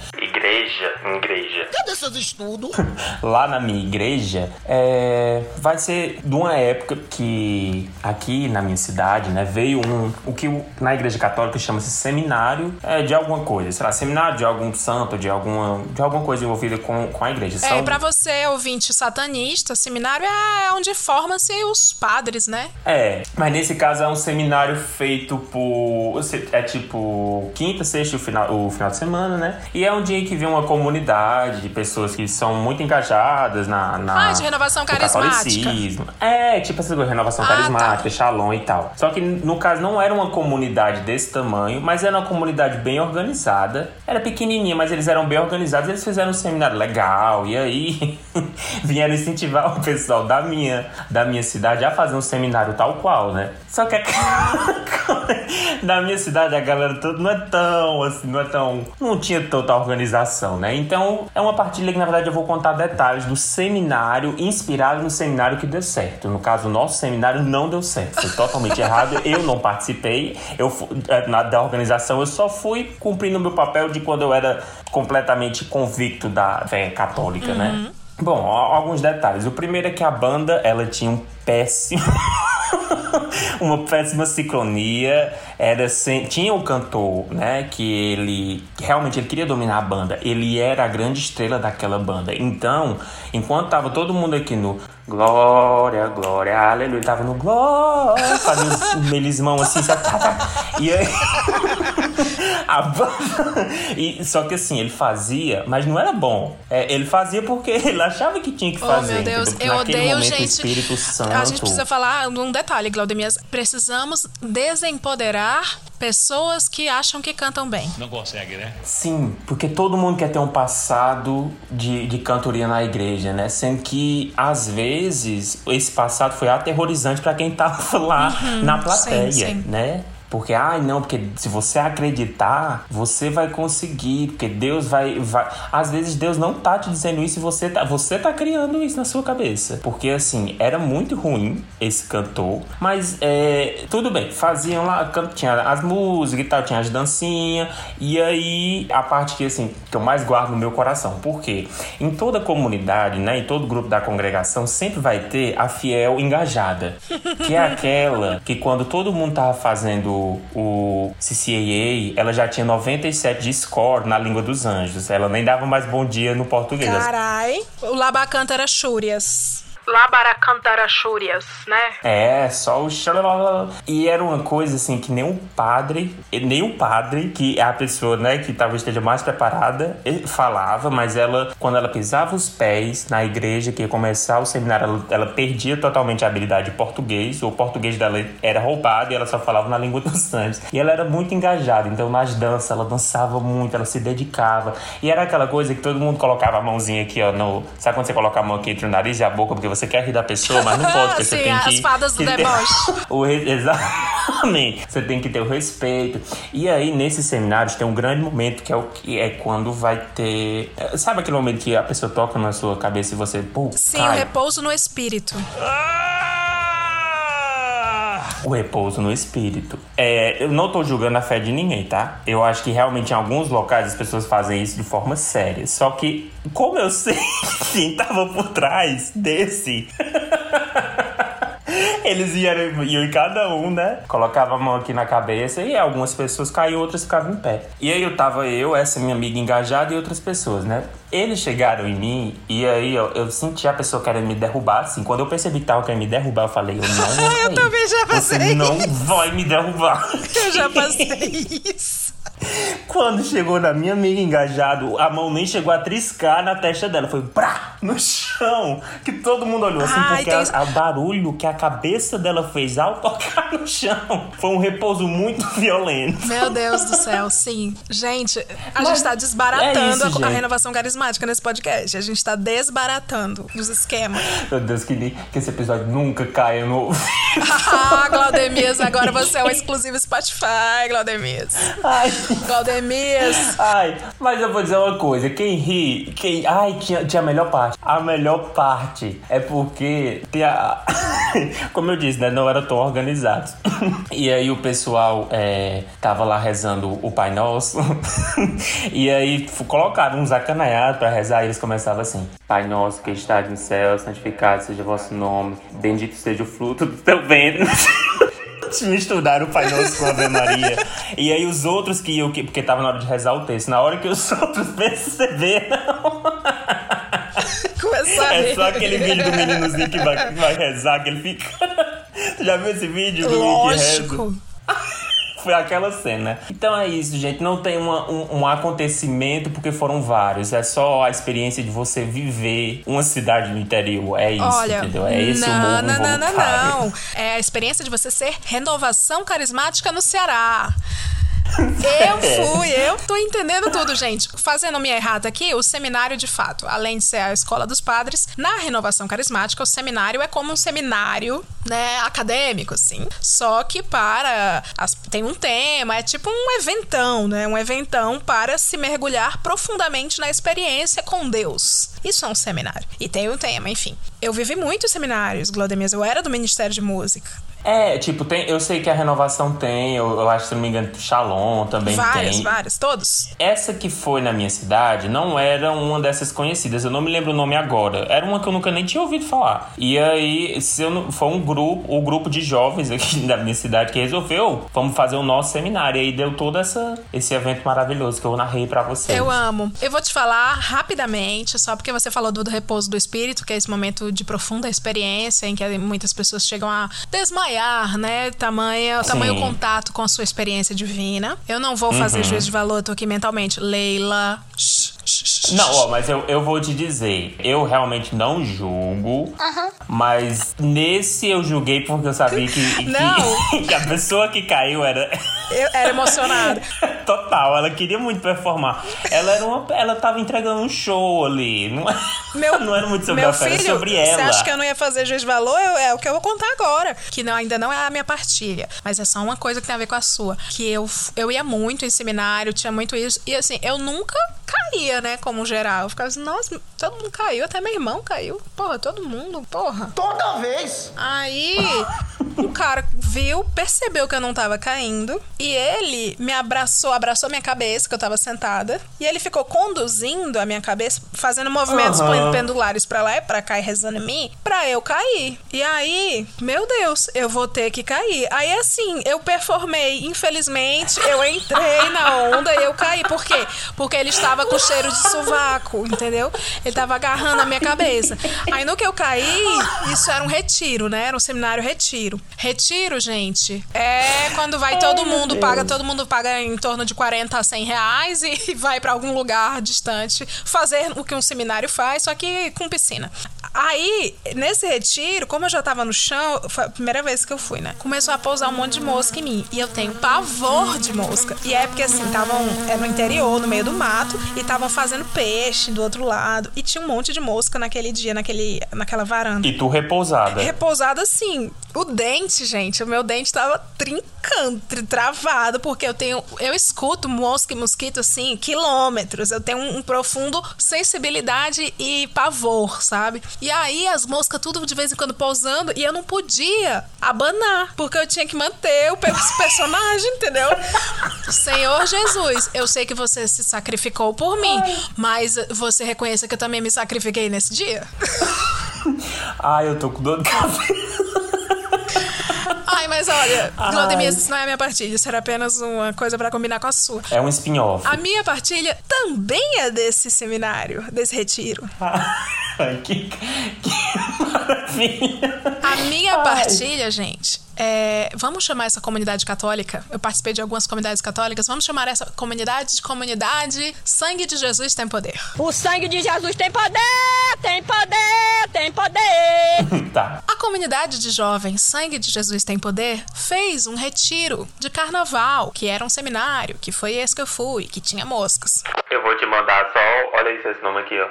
Igreja, igreja. Cadê seus estudos? Lá na minha igreja, é, vai ser de uma época que aqui na minha cidade, né, veio um, o que na igreja católica chama-se seminário é, de alguma coisa. Sei lá, seminário de algum santo, de alguma, de alguma coisa envolvida com, com a igreja. É, São- pra você, ouvinte satanista, seminário é onde formam-se os padres, né? É, mas nesse caso é um seminário feito por. É tipo quinta, sexta e o final, o final de semana, né? E é um dia que vem uma comunidade de pessoas que são muito engajadas na. na Ah, de renovação no carismática. catolicismo. É, tipo essa renovação Ah, carismática, tá. shalom e tal. Só que no caso não era uma comunidade desse tamanho, mas era uma comunidade bem organizada. Era pequenininha, mas eles eram bem organizados. Eles fizeram um seminário legal. E aí vieram incentivar o pessoal da minha, da minha cidade a fazer um seminário tal qual, né? Só que a- na minha cidade a galera toda não é tão assim, não é tão. Não tinha tanta organização, né? Então é uma partilha que na verdade eu vou contar detalhes do seminário inspirado no seminário que deu certo. No caso, o nosso seminário não deu certo. Foi totalmente errado. Eu não participei. Eu eh, na, da organização, eu só fui cumprindo o meu papel de quando eu era completamente convicto da fé católica, né? Bom, a- alguns detalhes. O primeiro é que a banda, ela tinha um péssimo uma péssima sincronia. Era sem... Tinha um cantor, né? Que ele realmente ele queria dominar a banda. Ele era a grande estrela daquela banda. Então, enquanto tava todo mundo aqui no Glória, Glória, Aleluia, ele tava no Glória, fazia os melismão assim, sabe? Tá, tá. E aí. A banda... e, só que assim, ele fazia, mas não era bom. É, ele fazia porque ele achava que tinha que Oh, fazer. meu Deus, eu odeio momento, gente. A gente precisa falar de um detalhe, Glaudemias. Precisamos desempoderar pessoas que acham que cantam bem. Não consegue, né? Sim, porque todo mundo quer ter um passado de, de cantoria na igreja, né? Sendo que, às vezes, esse passado foi aterrorizante pra quem tava lá na plateia, Uhum. sim, sim. né? Porque, ai, não, porque se você acreditar, você vai conseguir, porque Deus vai, vai. Às vezes Deus não tá te dizendo isso e você tá, você tá criando isso na sua cabeça. Porque, assim, era muito ruim esse cantor, mas é, tudo bem, faziam lá, tinha as músicas e tal, tinha as dancinhas, e aí a parte que, assim, que eu mais guardo no meu coração. Por quê? Em toda comunidade, né, em todo grupo da congregação, sempre vai ter a fiel engajada, que é aquela que quando todo mundo tava fazendo o CCAA, ela já tinha 97 de score na língua dos anjos. Ela nem dava mais bom dia no português. Carai. O Labacanta era Chúrias. Labaracantaraxúrias, né? É, só o xalalala. E era uma coisa assim que nem o padre, nem o padre, que é a pessoa, né, que talvez esteja mais preparada, falava, mas ela, quando ela pisava os pés na igreja, que ia começar o seminário, ela, ela perdia totalmente a habilidade de português, o português dela era roubado e ela só falava na língua dos anjos. E ela era muito engajada, então nas danças, ela dançava muito, ela se dedicava. E era aquela coisa que todo mundo colocava a mãozinha aqui, ó, no. Sabe quando você coloca a mão aqui entre o nariz e a boca, porque você quer rir da pessoa, mas não pode, porque você Sim, tem que. as fadas do deboche. o re- Exatamente. Você tem que ter o respeito. E aí, nesses seminários, tem um grande momento que é o que é quando vai ter. é, Sabe aquele momento que a pessoa toca na sua cabeça e você. Pô, Sim, o cai? repouso no espírito. O repouso no espírito. É, eu não tô julgando a fé de ninguém, tá? Eu acho que realmente em alguns locais as pessoas fazem isso de forma séria. Só que, como eu sei quem tava por trás desse. Eles iam, iam em cada um, né? Colocava a mão aqui na cabeça e algumas pessoas caíam, outras ficavam em pé. E aí eu tava eu, essa minha amiga engajada e outras pessoas, né? Eles chegaram em mim e aí eu, eu senti a pessoa querendo me derrubar, assim. Quando eu percebi que tava querendo me derrubar, eu falei, eu não vou Eu também já Você passei não vai me derrubar. Eu já passei isso. Quando chegou na minha amiga engajado, a mão nem chegou a triscar na testa dela. Foi brá, no chão. Que todo mundo olhou assim, Ai, porque a- a barulho que a cabeça dela fez ao tocar no chão foi um repouso muito violento. Meu Deus do céu, sim. Gente, a Mas gente tá desbaratando é isso, a- a, gente. renovação carismática nesse podcast. A gente tá desbaratando os esquemas. Meu Deus, que, que esse episódio nunca caia no. ah, Glaudemias, agora você é um exclusivo Spotify, Glaudemias. Ai. Glaudemias. Ai, mas eu vou dizer uma coisa, quem ri, quem. Ai, tinha, tinha a melhor parte. A melhor parte é porque tem a. Como eu disse, né? Não era tão organizado. E aí o pessoal é, tava lá rezando o Pai Nosso. E aí colocaram uns acanaiados pra rezar e eles começavam assim: Pai Nosso que estás no céu, santificado seja o vosso nome, bendito seja o fruto do teu ventre. Misturaram o Pai Nosso com a Ave Maria. E aí os outros que iam, que- porque tava na hora de rezar o texto, na hora que os outros perceberam, Começar a é só aquele vídeo do meninozinho que vai, que vai rezar, que ele fica. Já viu esse vídeo do? Lógico. Foi aquela cena. Então é isso, gente. Não tem uma- um, um acontecimento, porque foram vários. É só a experiência de você viver uma cidade no interior. É isso, Olha, entendeu? É esse o não, morro não, não, não, não. É a experiência de você ser renovação carismática no Ceará. Eu fui, eu tô entendendo tudo, gente. Fazendo minha errata aqui, o seminário de fato, além de ser a escola dos padres, na renovação carismática, o seminário é como um seminário, né, acadêmico, assim. Só que para. as- tem um tema, é tipo um eventão, né? Um eventão para se mergulhar profundamente na experiência com Deus. Isso é um seminário. E tem um tema, enfim. Eu vivi muitos seminários, Glaudemias. Eu era do Ministério de Música. É, tipo, tem, eu sei que a renovação tem, eu, eu acho, se não me engano, Shalom também Várias, tem. várias, todos. Essa que foi na minha cidade não era uma dessas conhecidas, eu não me lembro o nome agora. Era uma que eu nunca nem tinha ouvido falar. E aí, se eu não, foi um grupo, o grupo de jovens aqui da minha cidade que resolveu, vamos fazer o nosso seminário. E aí deu todo essa, esse evento maravilhoso que eu narrei pra vocês. Eu amo. Eu vou te falar rapidamente, só porque você falou do, do repouso do espírito, que é esse momento de profunda experiência em que muitas pessoas chegam a desmaiar, né? Tamanho, tamanho contato com a sua experiência divina. Eu não vou fazer Uhum. juízo de valor, tô aqui mentalmente. Leila. shh, shh, Não, ó, mas eu, eu vou te dizer, eu realmente não julgo, mas nesse eu julguei porque eu sabia que, que, que a pessoa que caiu era Eu era emocionada. total, ela queria muito performar. Ela era uma, ela tava entregando um show ali, não, é- Meu, não era muito sobre meu a filho, era sobre Você ela. acha que eu não ia fazer juiz de valor? Eu- é o que eu vou contar agora. Que não, ainda não é a minha partilha. Mas é só uma coisa que tem a ver com a sua. Que eu, eu ia muito em seminário, tinha muito isso. E assim, eu nunca caía, né? Como geral. Eu ficava assim, nossa, todo mundo caiu, até meu irmão caiu. Porra, todo mundo, porra. Toda vez! Aí, o cara viu, percebeu que eu não tava caindo. E ele me abraçou, abraçou minha cabeça, que eu tava sentada. E ele ficou conduzindo a minha cabeça, fazendo movimentos Aham. pendulares pra lá e pra cá e rezando em mim, pra eu cair. E aí, meu Deus, eu vou ter que cair. Aí assim, eu performei. Infelizmente, eu entrei na onda e eu caí. Por quê? Porque ele estava com cheiro de sovaco, entendeu? Ele tava agarrando a minha cabeça. Aí no que eu caí, isso era um retiro, né? Era um seminário retiro. Retiro, gente, é quando vai todo mundo, paga, todo mundo paga em torno de 40 a 100 reais e vai pra algum lugar distante fazer o que um seminário faz, só que com piscina. Aí, nesse retiro, como eu já tava no chão, foi a primeira vez que eu fui, né? Começou a pousar um monte de mosca em mim. E eu tenho pavor de mosca. E é porque, assim, estavam. É no interior, no meio do mato, e estavam fazendo peixe do outro lado. E tinha um monte de mosca naquele dia, naquele, naquela varanda. E tu repousada. Repousada assim. O dente, gente, o meu dente tava trincando, tri- travado, porque eu tenho. Eu escuto mosca e mosquito assim, quilômetros. Eu tenho um, um profundo sensibilidade e pavor, sabe? E aí as moscas tudo de vez em quando pousando e eu não podia abanar, porque eu tinha que manter o personagem, entendeu? Senhor Jesus, eu sei que você se sacrificou por mim, mas você reconheça que eu também me sacrifiquei nesse dia? Ai, eu tô com dor de cabeça. Mas olha, Claudemias, isso não é a minha partilha, isso era apenas uma coisa pra combinar com a sua. É um spin-off. A minha partilha também é desse seminário, desse retiro. Ai, que, que maravilha. A minha Ai. partilha, gente, é, vamos chamar essa comunidade católica. Eu participei de algumas comunidades católicas. Vamos chamar essa comunidade de comunidade Sangue de Jesus tem poder. O sangue de Jesus tem poder, tem poder, tem poder. Tá. A comunidade de jovens Sangue de Jesus tem poder fez um retiro de carnaval, que era um seminário, que foi esse que eu fui, que tinha moscas. Eu vou te mandar só. Olha isso, esse nome aqui, ó.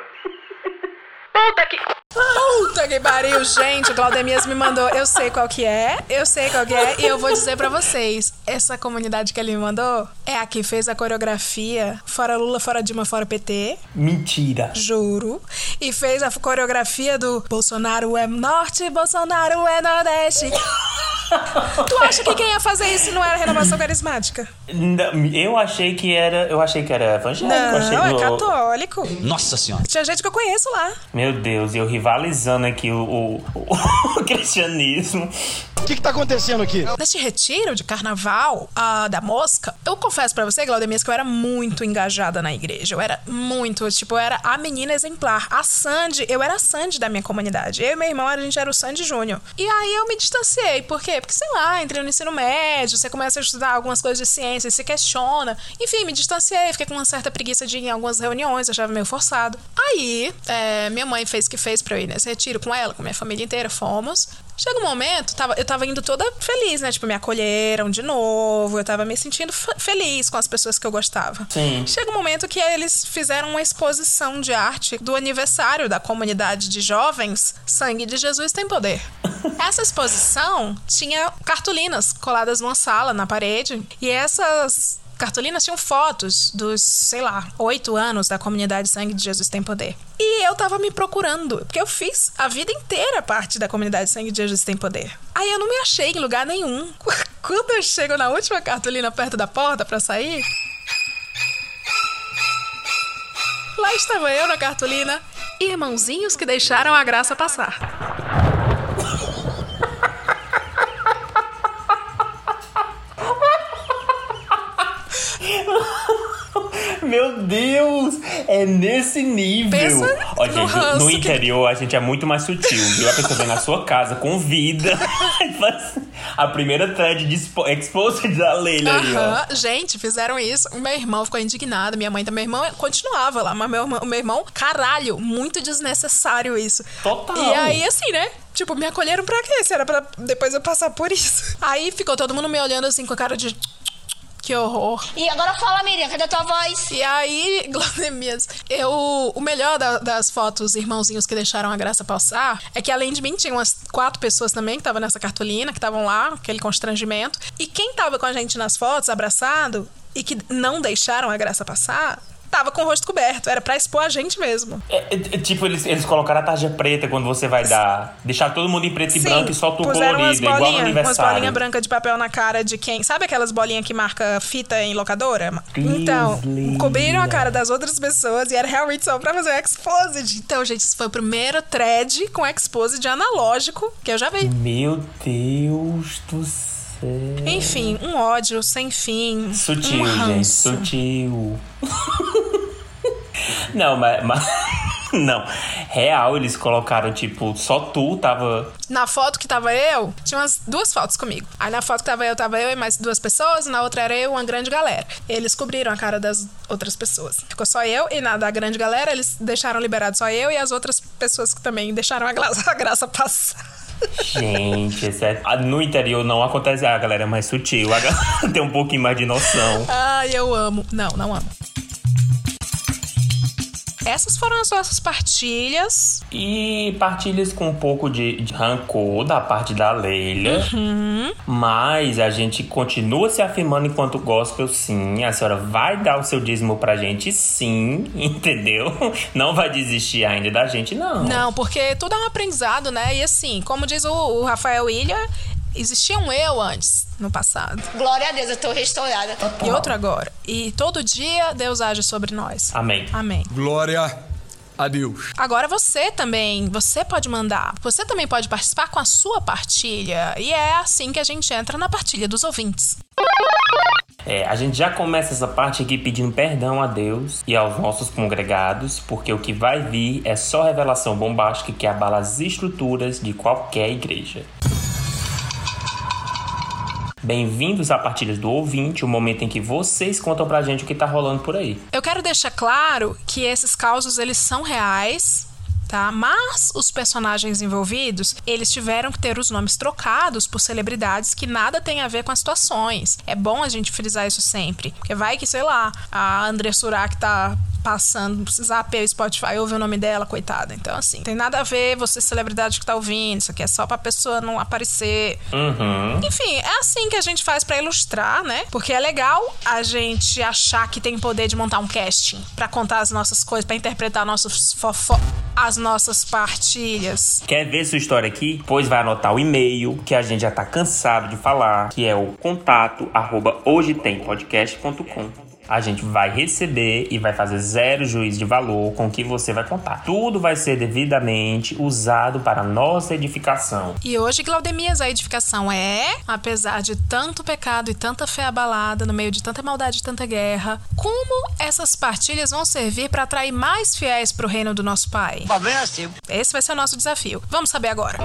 Puta que. Puta que pariu, gente. O Claudemias me mandou. Eu sei qual que é. Eu sei qual que é. E eu vou dizer pra vocês: essa comunidade que ele me mandou é a que fez a coreografia Fora Lula, Fora Dilma, Fora PT. Mentira. Juro. E fez a coreografia do Bolsonaro é Norte, Bolsonaro é Nordeste. tu acha que quem ia fazer isso não era renovação carismática? Não, Eu achei que era. Eu achei que era evangélico. Não, é no- católico. Nossa senhora. Tinha gente que eu conheço lá. Meu Deus, eu rivalizando aqui o, o- o cristianismo. O que, que tá acontecendo aqui? Neste retiro de carnaval ah, da mosca, eu confesso pra você, Glaudemias, que eu era muito engajada na igreja. Eu era muito, tipo, eu era a menina exemplar. A Sandy, eu era a Sandy da minha comunidade. Eu e meu irmão, a gente era o Sandy Júnior. E aí eu me distanciei. Por quê? Porque, sei lá, entrei no ensino médio, você começa a estudar algumas coisas de ciência, se questiona. Enfim, me distanciei, fiquei com uma certa preguiça de ir em algumas reuniões, achava meio forçado. Aí, é, minha mãe fez o que fez pra eu ir nesse retiro com ela, com minha família inteira, fomos. Chega um momento, tava, eu tava indo toda feliz, né? Tipo, me acolheram de novo, eu tava me sentindo fe- feliz com as pessoas que eu gostava. Sim. Chega um momento que eles fizeram uma exposição de arte do aniversário da comunidade de jovens Sangue de Jesus tem Poder. Essa exposição tinha cartolinas coladas numa sala, na parede, e essas cartolinas tinham fotos dos, sei lá, oito anos da comunidade Sangue de Jesus Tem Poder. E eu tava me procurando, porque eu fiz a vida inteira parte da comunidade Sangue de Jesus Tem Poder. Aí eu não me achei em lugar nenhum. Quando eu chego na última cartolina perto da porta pra sair, lá estava eu na cartolina, irmãozinhos que deixaram a graça passar. Meu Deus! É nesse nível! Pensa Ó, gente, no, no que- interior a gente é muito mais sutil, viu? A pessoa vem na sua casa, convida, e faz a primeira thread de expo exposed da Leila aí, ó. Gente, fizeram isso. O meu irmão ficou indignado, minha mãe também. Meu irmão continuava lá, mas meu, meu irmão, caralho, muito desnecessário isso. Total. E aí, assim, né? Tipo, me acolheram pra quê? Se era pra depois eu passar por isso. Aí ficou todo mundo me olhando assim com a cara de. Que horror. E agora fala, Miriam, cadê a tua voz? E aí, Glodemias, eu. O melhor da- das fotos, irmãozinhos que deixaram a graça passar, é que além de mim, tinha umas quatro pessoas também que estavam nessa cartolina, que estavam lá, aquele constrangimento. E quem tava com a gente nas fotos, abraçado, e que não deixaram a graça passar, tava com o rosto coberto. Era pra expor a gente mesmo. É, é, é, tipo, eles, eles colocaram a tarja preta quando você vai dar. Deixar todo mundo em preto e branco e só tu puseram umas colorido, igual no bolinhas, umas aniversário. bolinhas brancas de papel na cara de quem? Sabe aquelas bolinhas que marca fita em locadora? Deus, então, cobriram a cara das outras pessoas e era realmente só pra fazer o exposed. Então, gente, isso foi o primeiro thread com exposed analógico que eu já vi. Meu Deus do céu. Enfim, um ódio sem fim. Sutil, um gente, sutil. não, mas, mas- Não. Real, eles colocaram, tipo, só tu tava. Na foto que tava eu, tinha umas duas fotos comigo. Aí na foto que tava eu, tava eu e mais duas pessoas, na outra era eu, uma grande galera. Eles cobriram a cara das outras pessoas. Ficou só eu, e na da grande galera, eles deixaram liberado só eu e as outras pessoas que também deixaram a graça, a graça passar. Gente, é- ah, no interior não acontece. A galera é mais sutil. A galera tem um pouquinho mais de noção. Ai, eu amo. Não, não amo. Essas foram as nossas partilhas. E partilhas com um pouco de, de rancor da parte da Leila. Uhum. Mas a gente continua se afirmando enquanto gospel, sim. A senhora vai dar o seu dízimo pra gente, sim. Entendeu? Não vai desistir ainda da gente, não. Não, porque tudo é um aprendizado, né? E assim, como diz o, o Rafael Ilha, existia um eu antes, no passado. Glória a Deus, eu tô restaurada. E outro agora. E todo dia Deus age sobre nós. Amém. Amém. Glória Adeus. Agora você também, você pode mandar. Você também pode participar com a sua partilha. E é assim que a gente entra na partilha dos ouvintes. É, a gente já começa essa parte aqui pedindo perdão a Deus e aos nossos congregados, porque o que vai vir é só revelação bombástica que abala as estruturas de qualquer igreja. Bem-vindos à Partilhas do Ouvinte, o momento em que vocês contam pra gente o que tá rolando por aí. Eu quero deixar claro que esses causos eles são reais, tá? Mas os personagens envolvidos, eles tiveram que ter os nomes trocados por celebridades que nada tem a ver com as situações. É bom a gente frisar isso sempre, porque vai que, sei lá, a André Surak tá passando, zapeia o Spotify, ouve o nome dela, coitada. Então, assim, tem nada a ver você, celebridade que tá ouvindo, isso aqui é só pra pessoa não aparecer. Uhum. Enfim, é assim que a gente faz pra ilustrar, né? Porque é legal a gente achar que tem poder de montar um casting pra contar as nossas coisas, pra interpretar nossos fofo as nossas partilhas. Quer ver sua história aqui? Pois vai anotar o e-mail que a gente já tá cansado de falar, que é o contato arroba hojetempodcast.com. A gente vai receber e vai fazer zero juízo de valor com o que você vai contar. Tudo vai ser devidamente usado para nossa edificação. E hoje, Glaudemias, a edificação é, apesar de tanto pecado e tanta fé abalada, no meio de tanta maldade e tanta guerra, como essas partilhas vão servir para atrair mais fiéis para o reino do nosso Pai? É. Esse vai ser o nosso desafio. Vamos saber agora.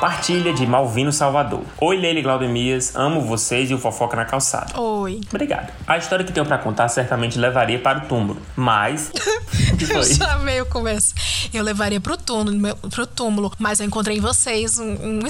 Partilha de Malvino Salvador. Oi, Leile Glaudemias, amo vocês e o Fofoca na Calçada. Oi. Obrigado. A história que tenho pra contar certamente levaria para o túmulo, mas. Eu já meio começo. Eu levaria pro túmulo, pro túmulo, mas eu encontrei em vocês um, um.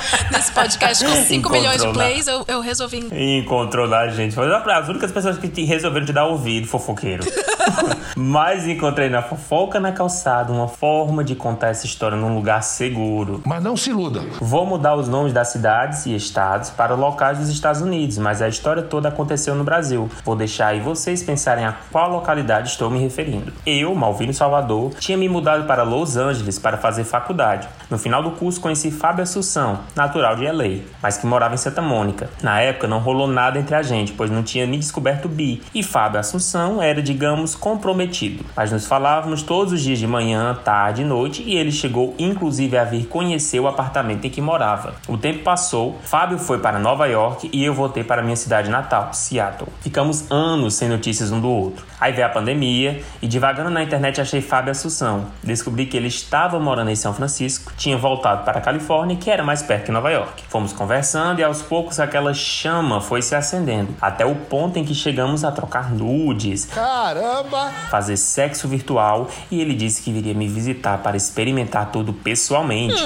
Nesse podcast com 5 Encontrou milhões de plays, eu, eu resolvi. Encontrou lá, gente. Foi uma das únicas pessoas que te resolveram te dar ouvido, fofoqueiro. Mas encontrei na fofoca na calçada uma forma de contar essa história num lugar seguro. Mas não se iluda. Vou mudar os nomes das cidades e estados para locais dos Estados Unidos, mas a história toda aconteceu no Brasil. Vou deixar aí vocês pensarem a qual localidade estou me referindo. Eu, Malvino Salvador, tinha me mudado para Los Angeles para fazer faculdade. No final do curso conheci Fábio Assunção, natural de LA, mas que morava em Santa Mônica. Na época não rolou nada entre a gente, pois não tinha me descoberto bi, e Fábio Assunção era, digamos, comprometido. Mas nos falávamos todos os dias de manhã, tarde e noite, e ele chegou inclusive a vir conhecer o apartamento em que morava. O tempo passou, Fábio foi para Nova York e eu voltei para minha cidade natal, Seattle. Ficamos anos sem notícias um do outro. Aí veio a pandemia e divagando na internet achei Fábio Assunção. Descobri que ele estava morando em São Francisco, tinha voltado para a Califórnia, que era mais perto que Nova York. Fomos conversando e aos poucos aquela chama foi se acendendo, até o ponto em que chegamos a trocar nudes, Caramba! fazer sexo virtual e ele disse que viria me visitar para experimentar tudo pessoalmente.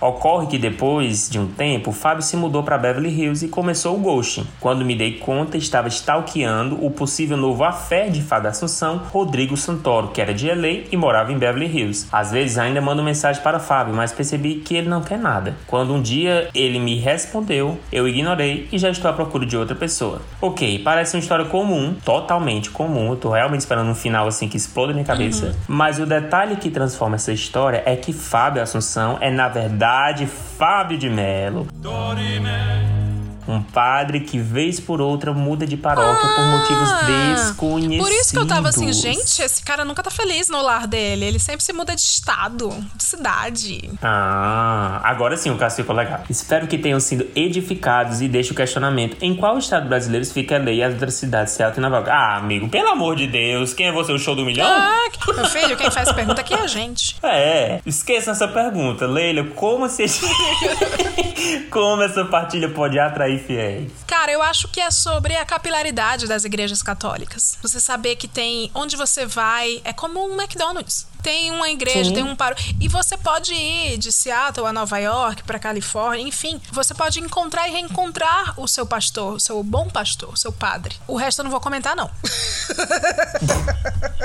Ocorre que depois de um tempo, Fábio se mudou para Beverly Hills e começou o ghosting. Quando me dei conta, estava stalkeando o possível novo afé de Fábio Assunção, Rodrigo Santoro, que era de LA e morava em Beverly Hills. Às vezes ainda mando mensagem para Fábio, mas percebi que ele não quer nada. Quando um dia ele me respondeu, eu ignorei e já estou à procura de outra pessoa. Ok, parece uma história comum, totalmente comum. Eu tô realmente esperando um final assim que exploda minha cabeça. Mas o detalhe que transforma essa história é que Fábio Assunção é, na verdade, Fábio de Mello. Um padre que, vez por outra, muda de paróquia por motivos desconhecidos. Ah, Por isso que eu tava assim, gente, esse cara nunca tá feliz no lar dele. Ele sempre se muda de estado, de cidade. Ah, agora sim o caso ficou legal. Espero que tenham sido edificados e deixe o questionamento. Em qual estado brasileiro fica a lei e as outras cidades, Seattle e Nova York? Ah, amigo, pelo amor de Deus, quem é você, o show do milhão? Ah, que- meu filho, quem faz pergunta aqui é a gente. É, esqueça essa pergunta. Leila, como se... como essa partilha pode atrair fiéis? Cara, eu acho que é sobre a capilaridade das igrejas católicas. Você saber que tem onde você vai, é como um McDonald's. Tem uma igreja, Sim. tem um paro. E você pode ir de Seattle a Nova York, pra Califórnia, enfim. Você pode encontrar e reencontrar o seu pastor, o seu bom pastor, o seu padre. O resto eu não vou comentar, não.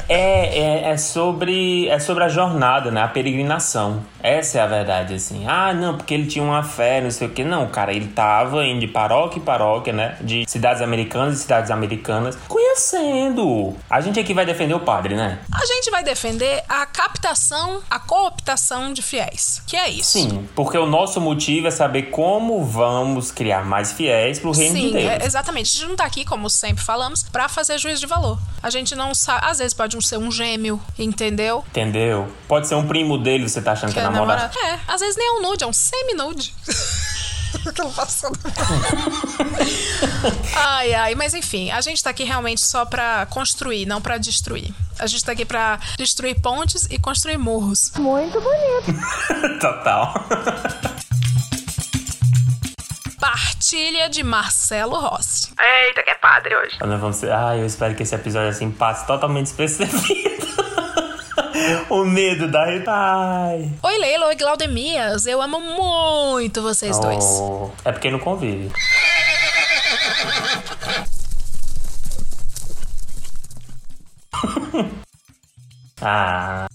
É, é, é sobre é sobre a jornada, né? A peregrinação. Essa é a verdade, assim. Ah, não, porque ele tinha uma fé, não sei o quê. Não, cara, ele tava indo de paróquia em paróquia, né? De cidades americanas e cidades americanas, conhecendo. A gente aqui vai defender o padre, né? A gente vai defender a captação, a cooptação de fiéis. Que é isso. Sim, porque o nosso motivo é saber como vamos criar mais fiéis pro reino Sim, de Deus. é- exatamente. A gente não tá aqui, como sempre falamos, pra fazer juízo de valor. A gente não sabe. Às vezes pode ser um gêmeo, entendeu? Entendeu? Pode ser um primo dele, você tá achando que, é namorado. É, às vezes nem é um nude, é um semi-nude. Ai, ai, mas enfim, a gente tá aqui realmente só pra construir, não pra destruir. A gente tá aqui pra destruir pontes e construir morros. Muito bonito. Total. Partilha de Marcelo Rossi. Eita, que é padre hoje. Nós vamos. Ai, eu espero que esse episódio assim passe totalmente despercebido. o medo da. Ai. Oi, Leila, oi, Glaudemias. Eu amo muito vocês dois. Oh, é porque não convive. ah.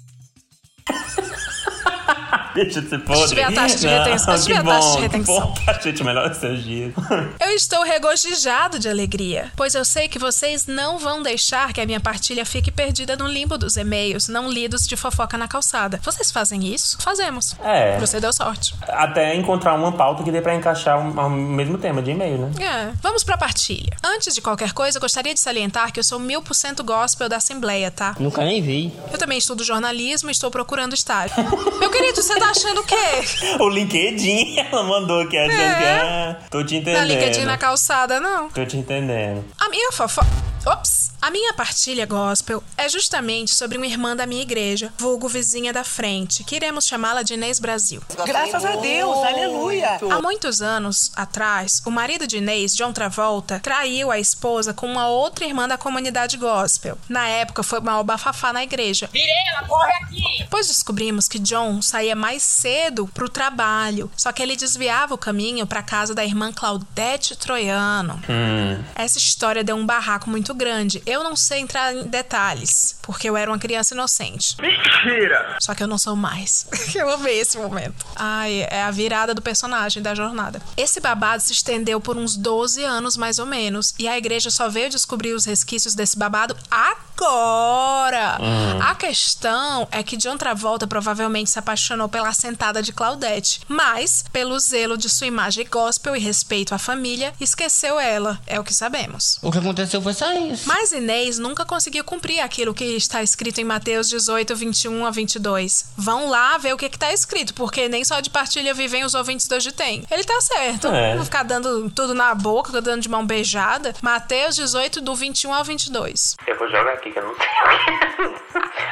Deixa de ser podre. Deixa eu ver a taxa de Não, retenção. Deixa eu que ver a taxa de bom, que retenção. bom pra gente melhor seus dias. Eu estou regozijado de alegria, pois eu sei que vocês não vão deixar que a minha partilha fique perdida no limbo dos e-mails não lidos de fofoca na calçada. Vocês fazem isso? Fazemos. É. Você deu sorte. Até encontrar uma pauta que dê pra encaixar o o mesmo tema de e-mail, né? É. Vamos pra partilha. Antes de qualquer coisa, eu gostaria de salientar que eu sou mil por cento gospel da Assembleia, tá? Nunca nem vi. Eu também estudo jornalismo e estou procurando estágio. Meu querido, você tá achando o quê? O LinkedIn, ela mandou aqui achando É. que. Ah, tô te entendendo. Na LinkedIn na calçada, não. Tô te entendendo. A minha fofoca. Ops! A minha partilha gospel é justamente sobre uma irmã da minha igreja, vulgo vizinha da frente, que iremos chamá-la de Inês Brasil. Graças a Deus, aleluia. Há muitos anos atrás, o marido de Inês, John Travolta, traiu a esposa com uma outra irmã da comunidade gospel. Na época, foi uma bafafá na igreja. Virela, corre aqui! Depois descobrimos que John saía mais cedo pro trabalho, só que ele desviava o caminho pra casa da irmã Claudete Troiano. Hum. Essa história deu um barraco muito grande. Eu não sei entrar em detalhes, porque eu era uma criança inocente. Mentira! Só que eu não sou mais. eu amei esse momento. Ai, é a virada do personagem da jornada. Esse babado se estendeu por uns 12 anos, mais ou menos, e a igreja só veio descobrir os resquícios desse babado agora. A questão é que John Travolta provavelmente se apaixonou pela assentada de Claudette, mas, pelo zelo de sua imagem gospel e respeito à família, esqueceu ela. É o que sabemos. O que aconteceu foi só isso. Mas Inês nunca conseguiu cumprir aquilo que está escrito em Mateus 18, 21 a 22. Vão lá ver o que está escrito, porque nem só de partilha vivem os ouvintes do hoje tem. Ele tá certo. É. Não ficar dando tudo na boca, dando de mão beijada. Mateus 18, do 21 ao 22. Eu vou jogar aqui que eu não tenho.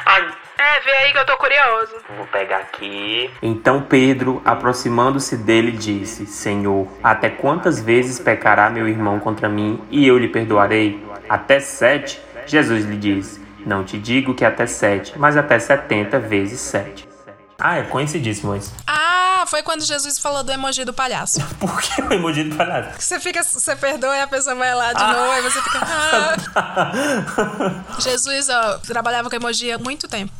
Ai, É, vê aí que eu tô curioso. vou pegar aqui. Então Pedro, aproximando-se dele, disse: Senhor, até quantas vezes pecará meu irmão contra mim e eu lhe perdoarei? Até sete? Jesus lhe disse: Não te digo que até sete, mas até setenta vezes sete. Ah, é conhecidíssimo isso. Ah, foi quando Jesus falou do emoji do palhaço. Por que o emoji do palhaço? Você fica, você perdoa e a pessoa vai lá de novo, aí você fica. "Ah." Jesus, ó, trabalhava com emoji há muito tempo.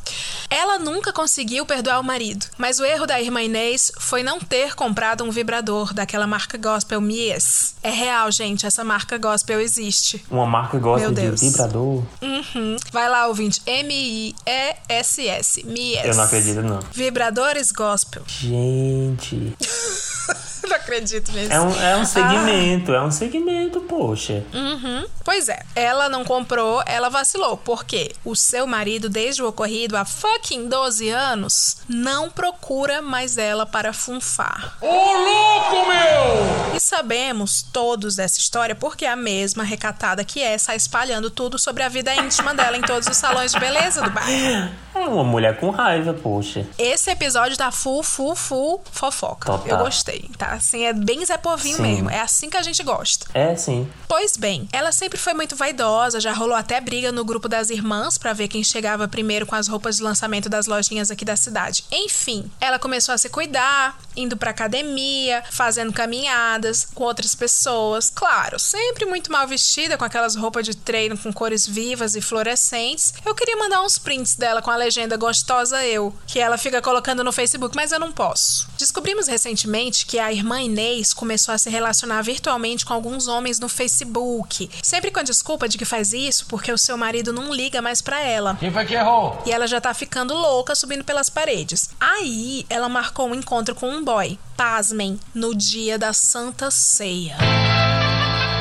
Ela nunca conseguiu perdoar o marido, mas o erro da irmã Inês foi não ter comprado um vibrador daquela marca gospel Mies. É real, gente, essa marca gospel existe. Uma marca gosta Meu de vibrador? Uhum. Vai lá, ouvinte. M-I-E-S-S. Mies. Eu não acredito, não. Vibradores gospel. Gente. não acredito nisso. É um, é um segmento, é um segmento, poxa. Uhum. Pois é, ela não comprou, ela vacilou. Porque o seu marido, desde o ocorrido há fucking 12 anos, não procura mais ela para funfar. Ô, louco, meu! E sabemos todos dessa história porque a mesma recatada que é sai espalhando tudo sobre a vida íntima dela em todos os salões de beleza do bairro. É uma mulher com raiva, poxa. Esse episódio tá full, full, full fofoca. Total. Eu gostei, tá? Assim, é bem Zé Povinho Sim. mesmo. É assim que a gente gosta. É sim. Pois bem, ela sempre foi muito vaidosa, já rolou até briga no grupo das irmãs pra ver quem chegava primeiro com as roupas de lançamento das lojinhas aqui da cidade. Enfim, ela começou a se cuidar, indo pra academia, fazendo caminhadas com outras pessoas, claro, sempre muito mal vestida com aquelas roupas de treino com cores vivas e fluorescentes. Eu queria mandar uns prints dela com a legenda gostosa eu, que ela fica colocando no Facebook, mas eu não posso. Descobrimos recentemente que a irmã Inês começou a se relacionar virtualmente com alguns homens no Facebook, sempre com a desculpa de que faz isso porque o seu marido não liga mais para ela. Quem foi que errou? E ela já tá ficando louca subindo pelas paredes. Aí ela marcou um encontro com um boy. Pasmem, no dia da Santa Ceia.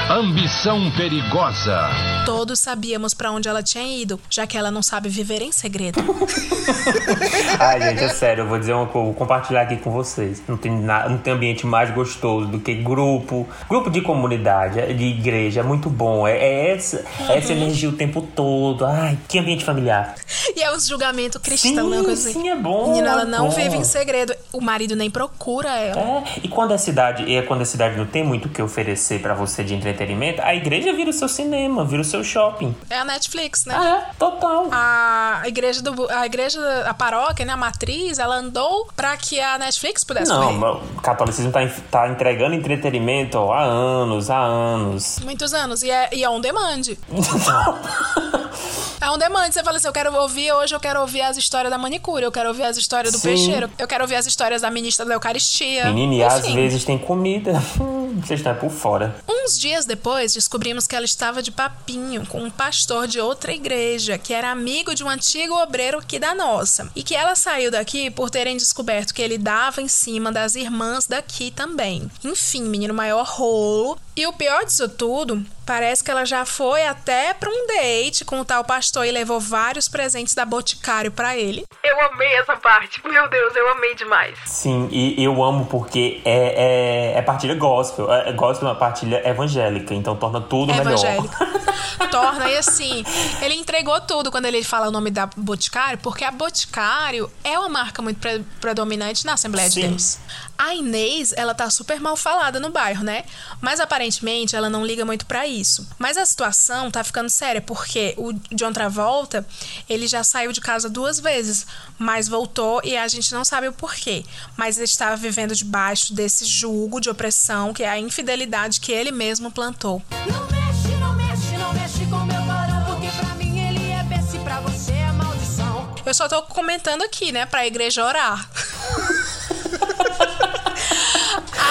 Ambição perigosa. Todos sabíamos para onde ela tinha ido, já que ela não sabe viver em segredo. Ai, gente, é sério, eu vou dizer uma coisa, vou compartilhar aqui com vocês. Não tem, nada, não tem ambiente mais gostoso do que grupo, grupo de comunidade, de igreja, é muito bom. É, é essa, uhum. essa energia o tempo todo. Ai, que ambiente familiar. E é um julgamento cristão, sim, né? Assim. Sim, é bom. Menina, ela é não bom. vive em segredo. O marido nem procura ela. É, e quando a cidade, e é quando a cidade não tem muito o que oferecer para você de entretenimento, a igreja vira o seu cinema, vira o seu shopping. É a Netflix, né? Ah, é, total. A igreja do a igreja a paróquia, né, a matriz, ela andou para que a Netflix pudesse Não, correr. o catolicismo tá, tá entregando entretenimento ó, há anos, há anos. Muitos anos e é, e é on demand. É um demand. Você fala assim: eu quero ouvir, hoje eu quero ouvir as histórias da manicure, eu quero ouvir as histórias do Sim. peixeiro, eu quero ouvir as histórias da ministra da Eucaristia. Menina, e às vezes tem comida. Vocês estão por fora. Uns dias depois, descobrimos que ela estava de papinho com um pastor de outra igreja, que era amigo de um antigo obreiro aqui da nossa. E que ela saiu daqui por terem descoberto que ele dava em cima das irmãs daqui também. Enfim, menino maior rolo. E o pior disso tudo, parece que ela já foi até pra um date com o tal pastor e levou vários presentes da Boticário pra ele. Eu amei essa parte. Meu Deus, eu amei demais. Sim, e eu amo porque é, é, é partilha gospel. É, é gospel é uma partilha evangélica, então torna tudo É melhor. Torna, e assim, ele entregou tudo quando ele fala o nome da Boticário, porque a Boticário é uma marca muito pre- predominante na Assembleia de Sim. Deus. A Inês, ela tá super mal falada no bairro, né? Mas aparentemente ela não liga muito pra isso. Mas a situação tá ficando séria, porque o John Travolta, ele já saiu de casa duas vezes, mas voltou e a gente não sabe o porquê. Mas ele estava vivendo debaixo desse jugo de opressão, que é a infidelidade que ele mesmo plantou. Não mexe, não mexe, não mexe com meu varão, porque pra mim ele é best, pra você é maldição. Eu só tô comentando aqui, né, pra igreja orar.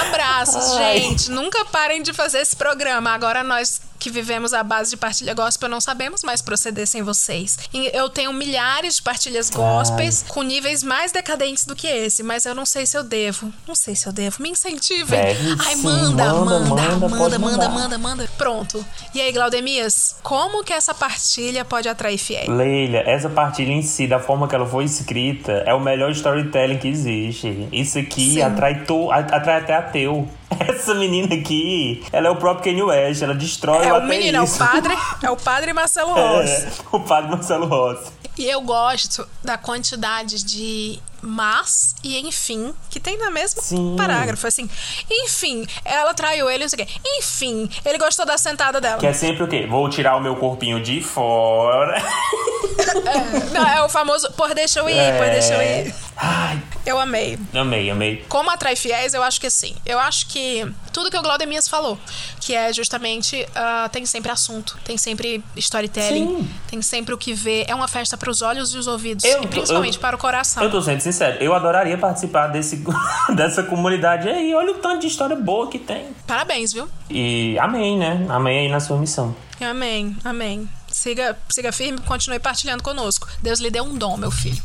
Abraços, Ai. gente. Nunca parem de fazer esse programa. Agora nós que vivemos à base de partilha gospel não sabemos mais proceder sem vocês. E Eu tenho milhares de partilhas gospels com níveis mais decadentes do que esse, mas eu não sei se eu devo. Não sei se eu devo. Me incentivem. Deve Ai, manda, Manda, manda, manda, manda, manda, manda. Pronto. E aí, Glaudemias, como que essa partilha pode atrair fiéis? Leila, essa partilha em si, da forma que ela foi escrita, é o melhor storytelling que existe. Isso aqui Sim. atrai, to, atrai até ateu. Essa menina aqui, ela é o próprio Kanye West, ela destrói É o o menino, é o ateísmo. padre, é o padre Marcelo Rossi. É, o padre Marcelo Rossi. E eu gosto da quantidade de mas e enfim que tem na mesma Sim. parágrafo. Assim, enfim, ela traiu ele, não sei o quê. Enfim, ele gostou da sentada dela. Que é sempre o quê? Vou tirar o meu corpinho de fora. Não, é o famoso, por deixa eu ir, por deixa eu ir. Ai, Eu amei. amei, amei. Como atrai fiéis, eu acho que sim. Eu acho que tudo que o Glaudemias falou, que é justamente ah, tem sempre assunto, tem sempre storytelling, Sim. tem sempre o que ver. É uma festa para os olhos e os ouvidos, Eu e principalmente eu- para o coração. Eu tô sendo sincero, eu adoraria participar desse, dessa comunidade aí. Olha o tanto de história boa que tem. Parabéns, viu? E amém, né? Amém aí na sua missão. Amém, amém. Siga, siga firme, continue partilhando conosco. Deus lhe deu um dom, meu filho.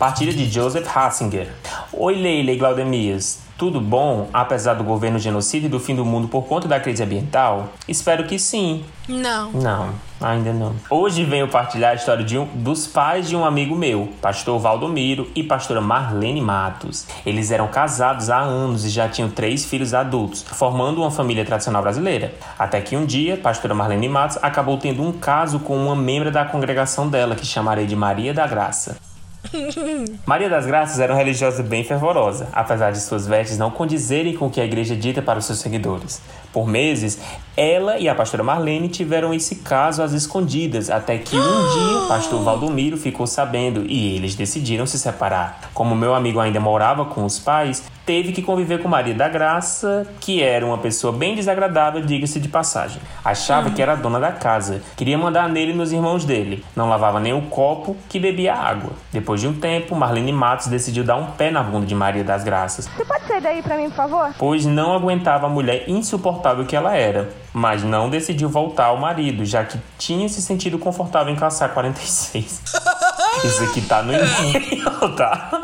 Partilha de Joseph Hassinger. Oi, Leila e Glaudemias. Tudo bom, apesar do governo genocida e do fim do mundo por conta da crise ambiental? Espero que sim. Não. Não, ainda não. Hoje venho partilhar a história de um, dos pais de um amigo meu, pastor Valdomiro e pastora Marlene Matos. Eles eram casados há anos e já tinham três filhos adultos, formando uma família tradicional brasileira. Até que um dia, pastora Marlene Matos acabou tendo um caso com uma membra da congregação dela, que chamarei de Maria da Graça. Maria das Graças era uma religiosa bem fervorosa, apesar de suas vestes não condizerem com o que a igreja dita para os seus seguidores. Por meses, ela e a pastora Marlene tiveram esse caso às escondidas, até que um dia o pastor Valdomiro ficou sabendo e eles decidiram se separar. Como meu amigo ainda morava com os pais, teve que conviver com Maria da Graça, que era uma pessoa bem desagradável, diga-se de passagem. Achava que era a dona da casa, queria mandar nele e nos irmãos dele. Não lavava nem o copo que bebia água. Depois de um tempo, Marlene Matos decidiu dar um pé na bunda de Maria das Graças, Você pode sair daí pra mim, por favor? pois não aguentava a mulher insuportável que ela era. Mas não decidiu voltar ao marido, já que tinha se sentido confortável em caçar 46. Isso aqui tá no e-mail, tá?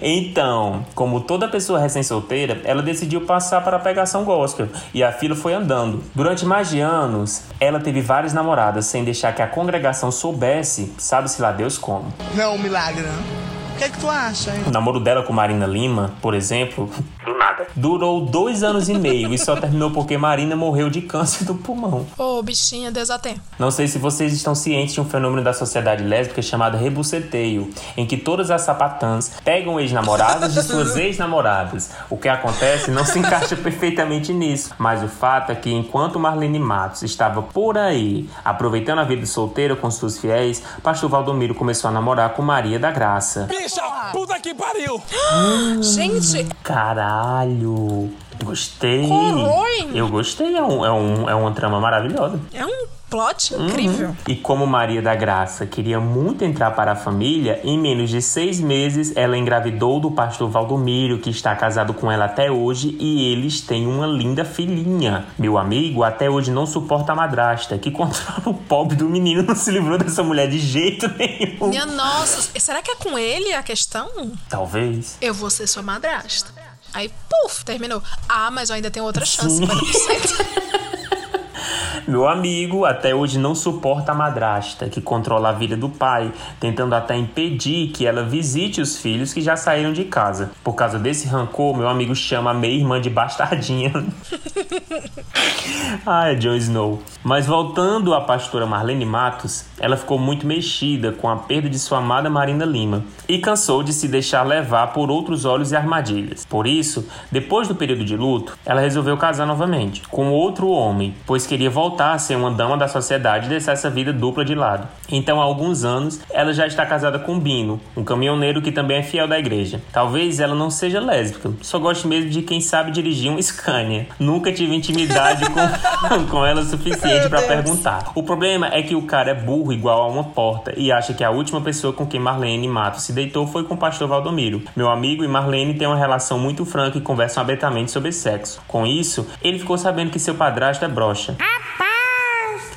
Então, como toda pessoa recém-solteira, ela decidiu passar para a pegação gospel e a fila foi andando. Durante mais de anos, ela teve várias namoradas sem deixar que a congregação soubesse, sabe-se lá Deus como. Não é um milagre, não? O que é que tu acha, hein? O namoro dela com Marina Lima, por exemplo, do durou dois anos e meio e só terminou porque Marina morreu de câncer do pulmão. Ô, bichinha, Deus a tem. Não sei se vocês estão cientes de um fenômeno da sociedade lésbica chamado rebuceteio, em que todas as sapatãs pegam ex-namoradas de suas ex-namoradas. O que acontece não se encaixa perfeitamente nisso, mas o fato é que enquanto Marlene Matos estava por aí, aproveitando a vida solteira com suas fiéis, Pastor Valdomiro começou a namorar com Maria da Graça. Bicha, puta que pariu! Gente, Caralho! Gostei! Horror, hein? Eu gostei, é, um, é, um, é uma trama maravilhosa. é um plot incrível. E como Maria da Graça queria muito entrar para a família, em menos de seis meses ela engravidou do pastor Valdomiro, que está casado com ela até hoje, e eles têm uma linda filhinha. Meu amigo até hoje não suporta a madrasta, que controla o pobre do menino, não se livrou dessa mulher de jeito nenhum. Minha nossa, será que é com ele a questão? Talvez. Eu vou ser sua madrasta. Aí, puf, terminou. Ah, mas eu ainda tenho outra chance, Sim. 50%. Meu amigo até hoje não suporta a madrasta, que controla a vida do pai, tentando até impedir que ela visite os filhos que já saíram de casa. Por causa desse rancor, meu amigo chama a meia irmã de bastardinha. Ai, Jon Snow. Mas voltando à pastora Marlene Matos, ela ficou muito mexida com a perda de sua amada Marina Lima e cansou de se deixar levar por outros olhos e armadilhas. Por isso, depois do período de luto, ela resolveu casar novamente com outro homem, pois queria voltar a ser uma dama da sociedade e deixar essa vida dupla de lado. Então, há alguns anos, ela já está casada com Bino, um caminhoneiro que também é fiel da igreja. Talvez ela não seja lésbica, só goste mesmo de quem sabe dirigir um Scania. Nunca tive intimidade com, com ela o suficiente para perguntar. O problema é que o cara é burro igual a uma porta e acha que a última pessoa com quem Marlene Matos se deitou foi com o pastor Valdomiro. Meu amigo e Marlene têm uma relação muito franca e conversam abertamente sobre sexo. Com isso, ele ficou sabendo que seu padrasto é broxa.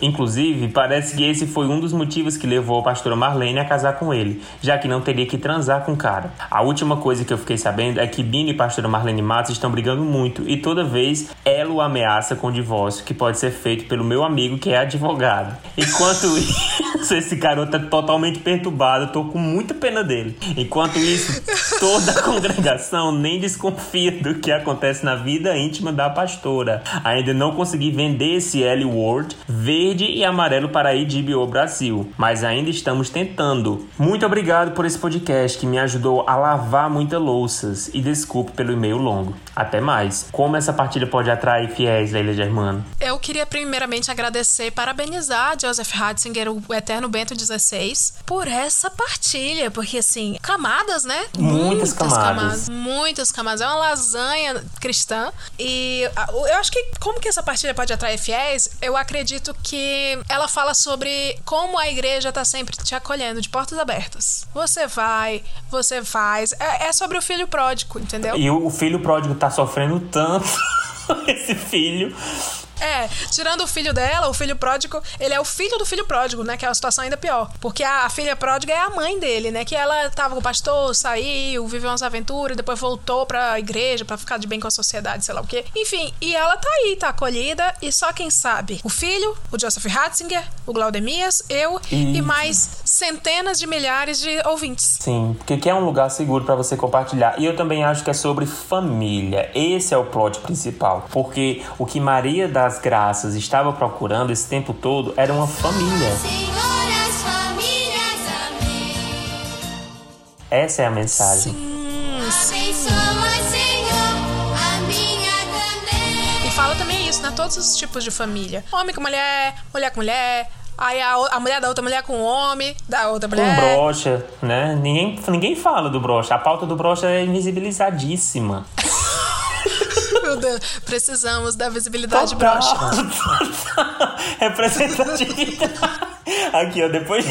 Inclusive, parece que esse foi um dos motivos que levou a pastora Marlene a casar com ele, já que não teria que transar com o cara. A última coisa que eu fiquei sabendo é que Bino e pastora Marlene Matos estão brigando muito e toda vez ela o ameaça com o divórcio, que pode ser feito pelo meu amigo que é advogado. Enquanto isso, esse garoto é totalmente perturbado, tô com muita pena dele. Enquanto isso, toda a congregação nem desconfia do que acontece na vida íntima da pastora. Ainda não consegui vender esse L Word verde e amarelo para a HBO Brasil, mas ainda estamos tentando. Muito obrigado por esse podcast que me ajudou a lavar muitas louças e desculpe pelo e-mail longo. Até mais. Como essa partilha pode atrair fiéis, Leila Germano? Eu queria primeiramente agradecer e parabenizar Joseph Ratzinger, o Eterno Bento XVI, por essa partilha, porque assim, camadas, né? Muitas camadas. Muitas camadas. É uma lasanha cristã. E eu acho que como que essa partilha pode atrair fiéis? Eu acredito que ela fala sobre como a igreja tá sempre te acolhendo de portas abertas. Você vai, você faz. É, é sobre o filho pródigo, entendeu? E o filho pródigo tá sofrendo tanto. Esse filho. É, tirando o filho dela, o filho pródigo, ele é o filho do filho pródigo, né? Que é uma situação ainda pior. Porque a, a filha pródiga é a mãe dele, né? Que ela tava com o pastor, saiu, viveu umas aventuras, depois voltou pra igreja pra ficar de bem com a sociedade, sei lá o quê. Enfim, e ela tá aí, tá acolhida, e só quem sabe? O filho, o Joseph Ratzinger, o Glaudemias, eu e, E- mais centenas de milhares de ouvintes. Sim, porque que é um lugar seguro pra você compartilhar. E eu também acho que é sobre família. Esse é o plot principal. Porque o que Maria das Graças estava procurando esse tempo todo era uma família. Senhoras, famílias, amém. Essa é a mensagem. E fala também isso, né? Todos os tipos de família. Homem com mulher, mulher com mulher. Aí a, a mulher da outra mulher com o homem, da outra Com mulher. brocha, né? Ninguém, ninguém fala do brocha. A pauta do brocha é invisibilizadíssima. Ajuda. Precisamos da visibilidade Total. broxa. Representatividade. Aqui, ó, depois.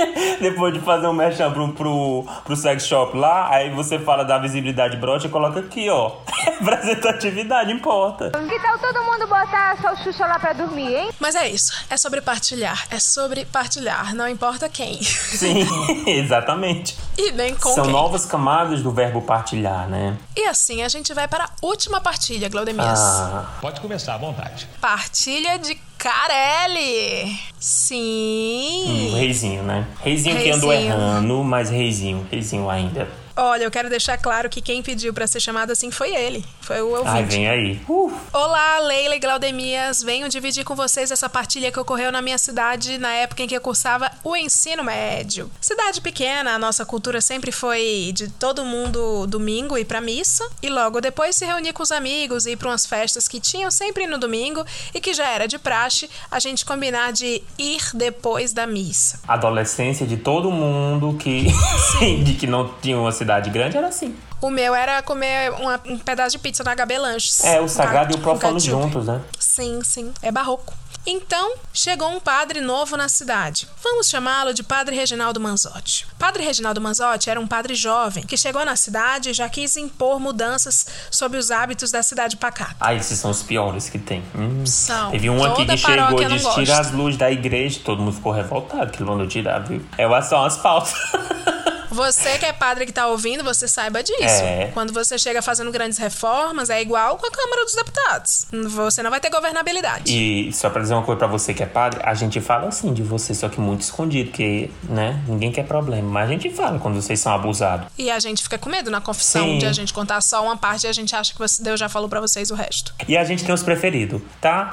Depois de fazer um merchan pro, pro, pro sex shop lá, aí você fala da visibilidade brocha e coloca aqui, ó. Representatividade importa. Que tal todo mundo botar a salsicha lá pra dormir, hein? Mas é isso. É sobre partilhar. É sobre partilhar. Não importa quem. Sim, exatamente. E nem com São quem. novas camadas do verbo partilhar, né? E assim a gente vai para a última partilha, Glaudemias. Ah, Pode começar à vontade. Partilha de Carelli. Sim. o reizinho, né? Reizinho, que andou Reizinho. errando, mas reizinho, reizinho ainda. Olha, eu quero deixar claro que quem pediu pra ser chamado assim foi ele. Foi o Ai, ouvinte. vem aí. Uh, Olá, Leila e Glaudemias. Venho dividir com vocês essa partilha que ocorreu na minha cidade na época em que eu cursava o ensino médio. Cidade pequena, a nossa cultura sempre foi de todo mundo domingo ir pra missa e logo depois se reunir com os amigos e ir pra umas festas que tinham sempre no domingo e que já era de praxe a gente combinar de ir depois da missa. adolescência de todo mundo que de que não tinha uma cidade grande era assim. O meu era comer uma- um pedaço de pizza na HB Lanches. É, o sagrado e o profano ketchup. juntos, né? Sim, sim. É barroco. Então, chegou um padre novo na cidade. Vamos chamá-lo de Padre Reginaldo Manzotti. Padre Reginaldo Manzotti era um padre jovem que chegou na cidade e já quis impor mudanças sobre os hábitos da cidade pacata. Ah, esses são os piores que tem. Hum. São. Teve um aqui que chegou e disse tira as luzes da igreja. Todo mundo ficou revoltado que ele mandou tirar, viu? É o são as pautas. Você que é padre que tá ouvindo, você saiba disso. É. Quando você chega fazendo grandes reformas, é igual com a Câmara dos Deputados. Você não vai ter governabilidade. E só pra dizer uma coisa pra você que é padre, a gente fala assim de você, só que muito escondido, porque, né, ninguém quer problema. Mas a gente fala quando vocês são abusados. E a gente fica com medo na confissão Sim. de a gente contar só uma parte e a gente acha que você- Deus já falou pra vocês o resto. E a gente tem os preferidos, tá?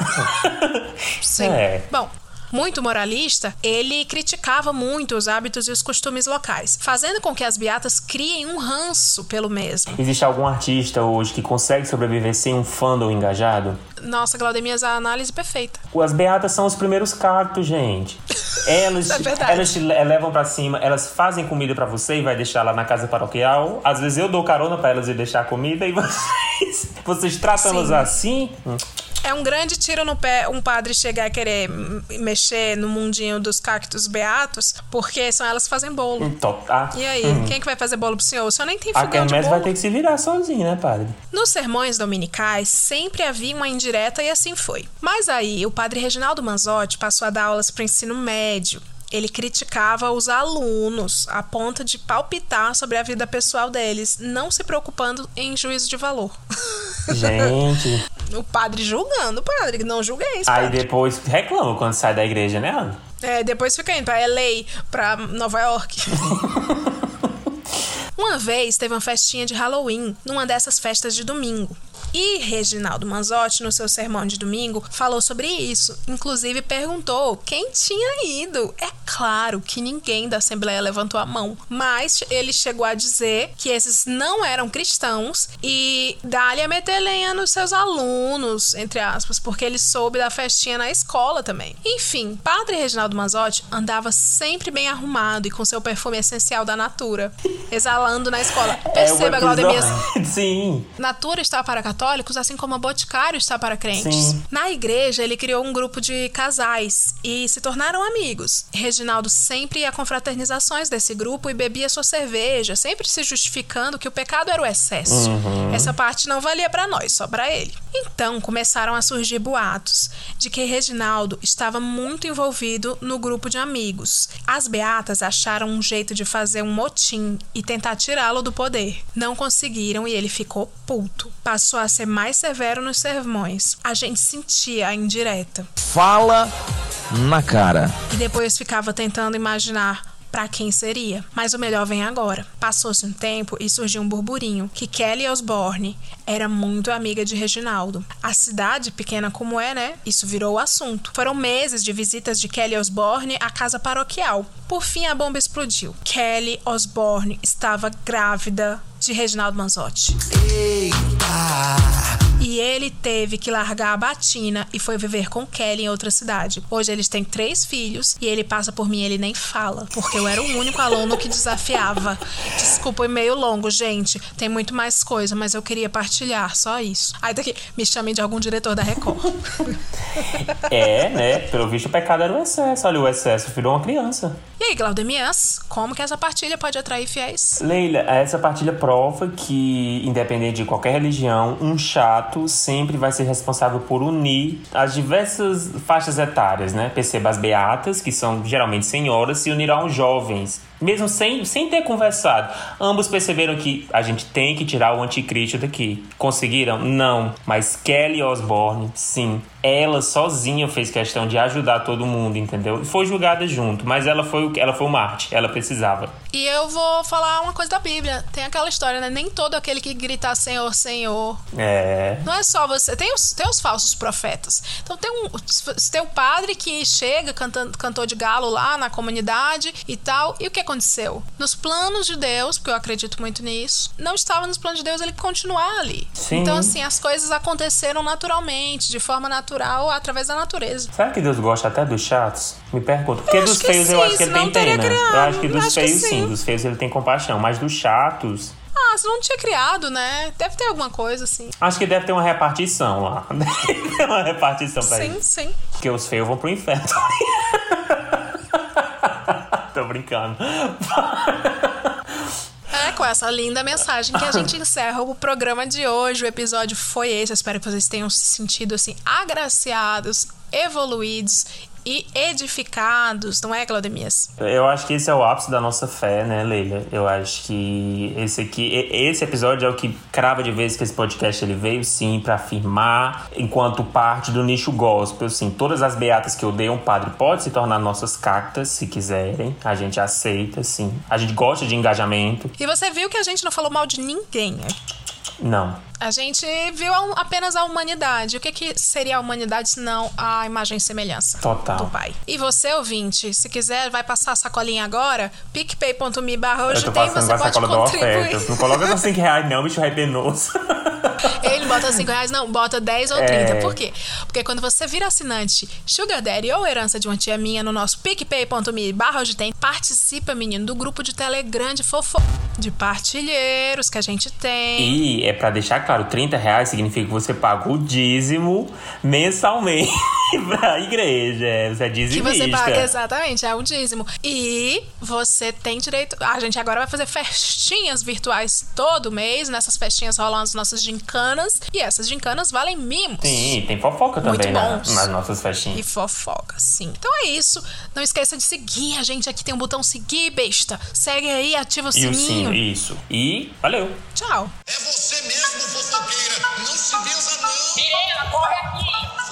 Sim. É. Bom. Muito moralista, ele criticava muito os hábitos e os costumes locais, fazendo com que as beatas criem um ranço pelo mesmo. Existe algum artista hoje que consegue sobreviver sem um fandom engajado? Nossa, Glaudemias, a análise perfeita. As beatas são os primeiros cactos, gente. Elas, É elas te le- levam pra cima, elas fazem comida pra você e vai deixar lá na casa paroquial. Às vezes eu dou carona pra elas e deixar comida e vocês, vocês tratam elas assim. hum, É um grande tiro no pé um padre chegar a querer mexer no mundinho dos cactos beatos, porque são elas que fazem bolo. Top, ah, E aí, hum. quem é que vai fazer bolo pro senhor? O senhor nem tem A fogão de bolo. vai ter que se virar sozinho, né, padre? Nos sermões dominicais sempre havia uma indireta e assim foi. Mas aí o padre Reginaldo Manzotti passou a dar aulas para o ensino médio. Ele criticava os alunos a ponto de palpitar sobre a vida pessoal deles, não se preocupando em juízo de valor. Gente. o padre julgando, o padre, não julguei. Aí depois reclama quando sai da igreja, né, Ana? É, depois fica indo pra LA, pra Nova York. Uma vez teve uma festinha de Halloween, numa dessas festas de domingo. E Reginaldo Manzotti, no seu sermão de domingo, falou sobre isso. Inclusive perguntou quem tinha ido. É claro que ninguém da Assembleia levantou a mão, mas ele chegou a dizer que esses não eram cristãos e dá-lhe a meter lenha nos seus alunos, entre aspas, porque ele soube da festinha na escola também. Enfim, Padre Reginaldo Manzotti andava sempre bem arrumado e com seu perfume essencial da Natura, exalando na escola. É Perceba, Glaudemias, episódio- Sim. Natura está para católicos, assim como a Boticário está para crentes. Sim. Na igreja, ele criou um grupo de casais e se tornaram amigos. Reginaldo sempre ia a confraternizações desse grupo e bebia sua cerveja, sempre se justificando que o pecado era o excesso. Uhum. Essa parte não valia para nós, só para ele. Então começaram a surgir boatos de que Reginaldo estava muito envolvido no grupo de amigos. As beatas acharam um jeito de fazer um motim e tentar tirá-lo do poder. Não conseguiram e ele ficou puto. Passou a ser mais severo nos sermões. A gente sentia a indireta. Fala na cara. E depois ficava tentando imaginar pra quem seria. Mas o melhor vem agora. Passou-se um tempo e surgiu um burburinho que Kelly Osborne era muito amiga de Reginaldo. A cidade, pequena como é, né? Isso virou o assunto. Foram meses de visitas de Kelly Osborne à casa paroquial. Por fim, a bomba explodiu. Kelly Osborne estava grávida de Reginaldo Manzotti. Eita, E ele teve que largar a batina e foi viver com Kelly em outra cidade. Hoje eles têm três filhos e ele passa por mim e ele nem fala, porque eu era o único aluno que desafiava. Desculpa o e-mail longo, gente. Tem muito mais coisa, mas eu queria partilhar, só isso. Aí daqui, me chamem de algum diretor da Record. É, né? Pelo visto o pecado era o excesso. Olha, o excesso virou uma criança. E aí, Glaudemias, como que essa partilha pode atrair fiéis? Leila, essa partilha prova que, independente de qualquer religião, um chato sempre vai ser responsável por unir as diversas faixas etárias, né? Perceba as beatas, que são geralmente senhoras, se unirão aos jovens. Mesmo sem, sem ter conversado. Ambos perceberam que a gente tem que tirar o anticristo daqui. Conseguiram? Não. Mas Kelly Osbourne, sim. Ela sozinha fez questão de ajudar todo mundo, entendeu? E foi julgada junto, mas ela foi, o- ela foi o Marte. Ela precisava. E eu vou falar uma coisa da Bíblia. Tem aquela história, né? Nem todo aquele que grita Senhor, Senhor. É. Não é só você. Tem os, tem os falsos profetas. Então tem um, tem um padre que chega cantando, cantor de galo lá na comunidade e tal. E o que aconteceu? Nos planos de Deus, porque eu acredito muito nisso, não estava nos planos de Deus ele continuar ali. Sim. Então, assim, as coisas aconteceram naturalmente, de forma natural, através da natureza. Será que Deus gosta até dos chatos? Me pergunto. Porque Eu dos que feios eu sim, acho que ele tem pena. criado. Eu acho que dos Acho que feios sim. sim. Dos feios ele tem compaixão. Mas dos chatos. Ah, você não tinha criado, né? Deve ter alguma coisa assim. Acho que deve ter uma repartição lá. Deve ter uma repartição pra Sim, isso. sim. Porque os feios vão pro inferno. Brincando. É, com essa linda mensagem que a gente encerra o programa de hoje. O episódio foi esse. Eu espero que vocês tenham se sentido assim, agraciados, evoluídos e edificados, não é, Claudemias? Eu acho que esse é o ápice da nossa fé, né, Leila? Eu acho que esse aqui, esse episódio é o que crava de vez que esse podcast ele veio sim pra afirmar, enquanto parte do nicho gospel, sim, todas as beatas que odeiam o padre podem se tornar nossas cactas, se quiserem. A gente aceita, sim. A gente gosta de engajamento. E você viu que a gente não falou mal de ninguém. Não. A gente viu apenas a humanidade. O que, que seria a humanidade se não a imagem e semelhança Total. do Pai? E você, ouvinte, se quiser, vai passar a sacolinha agora, picpay.me barra hoje tem, você pode contribuir. Não coloca só 5 reais, não, bicho é penoso. Ele bota 5 reais, não, bota 10 ou É. 30. Por quê? Porque quando você vira assinante Sugar Daddy ou herança de uma tia minha no nosso picpay.me barra hoje tem, participa, menino, do grupo de Telegram de fofo de partilheiros que a gente tem. E é pra deixar claro, 30 reais significa que você paga o dízimo mensalmente pra igreja. É, você é dizimista. Que você paga, exatamente, é um dízimo. E você tem direito. A gente agora vai fazer festinhas virtuais todo mês. Nessas festinhas rolando as nossas gincanas. E essas gincanas valem mimos. Sim, tem fofoca também na, né, nas nossas festinhas. E fofoca, sim. Então é isso. Não esqueça de seguir a gente. Aqui tem um botão seguir, besta. Segue aí, ativa o e sininho. O isso. E valeu. Tchau. É você mesmo, fofoqueira. Não se benza, não. Mirena, corre aqui.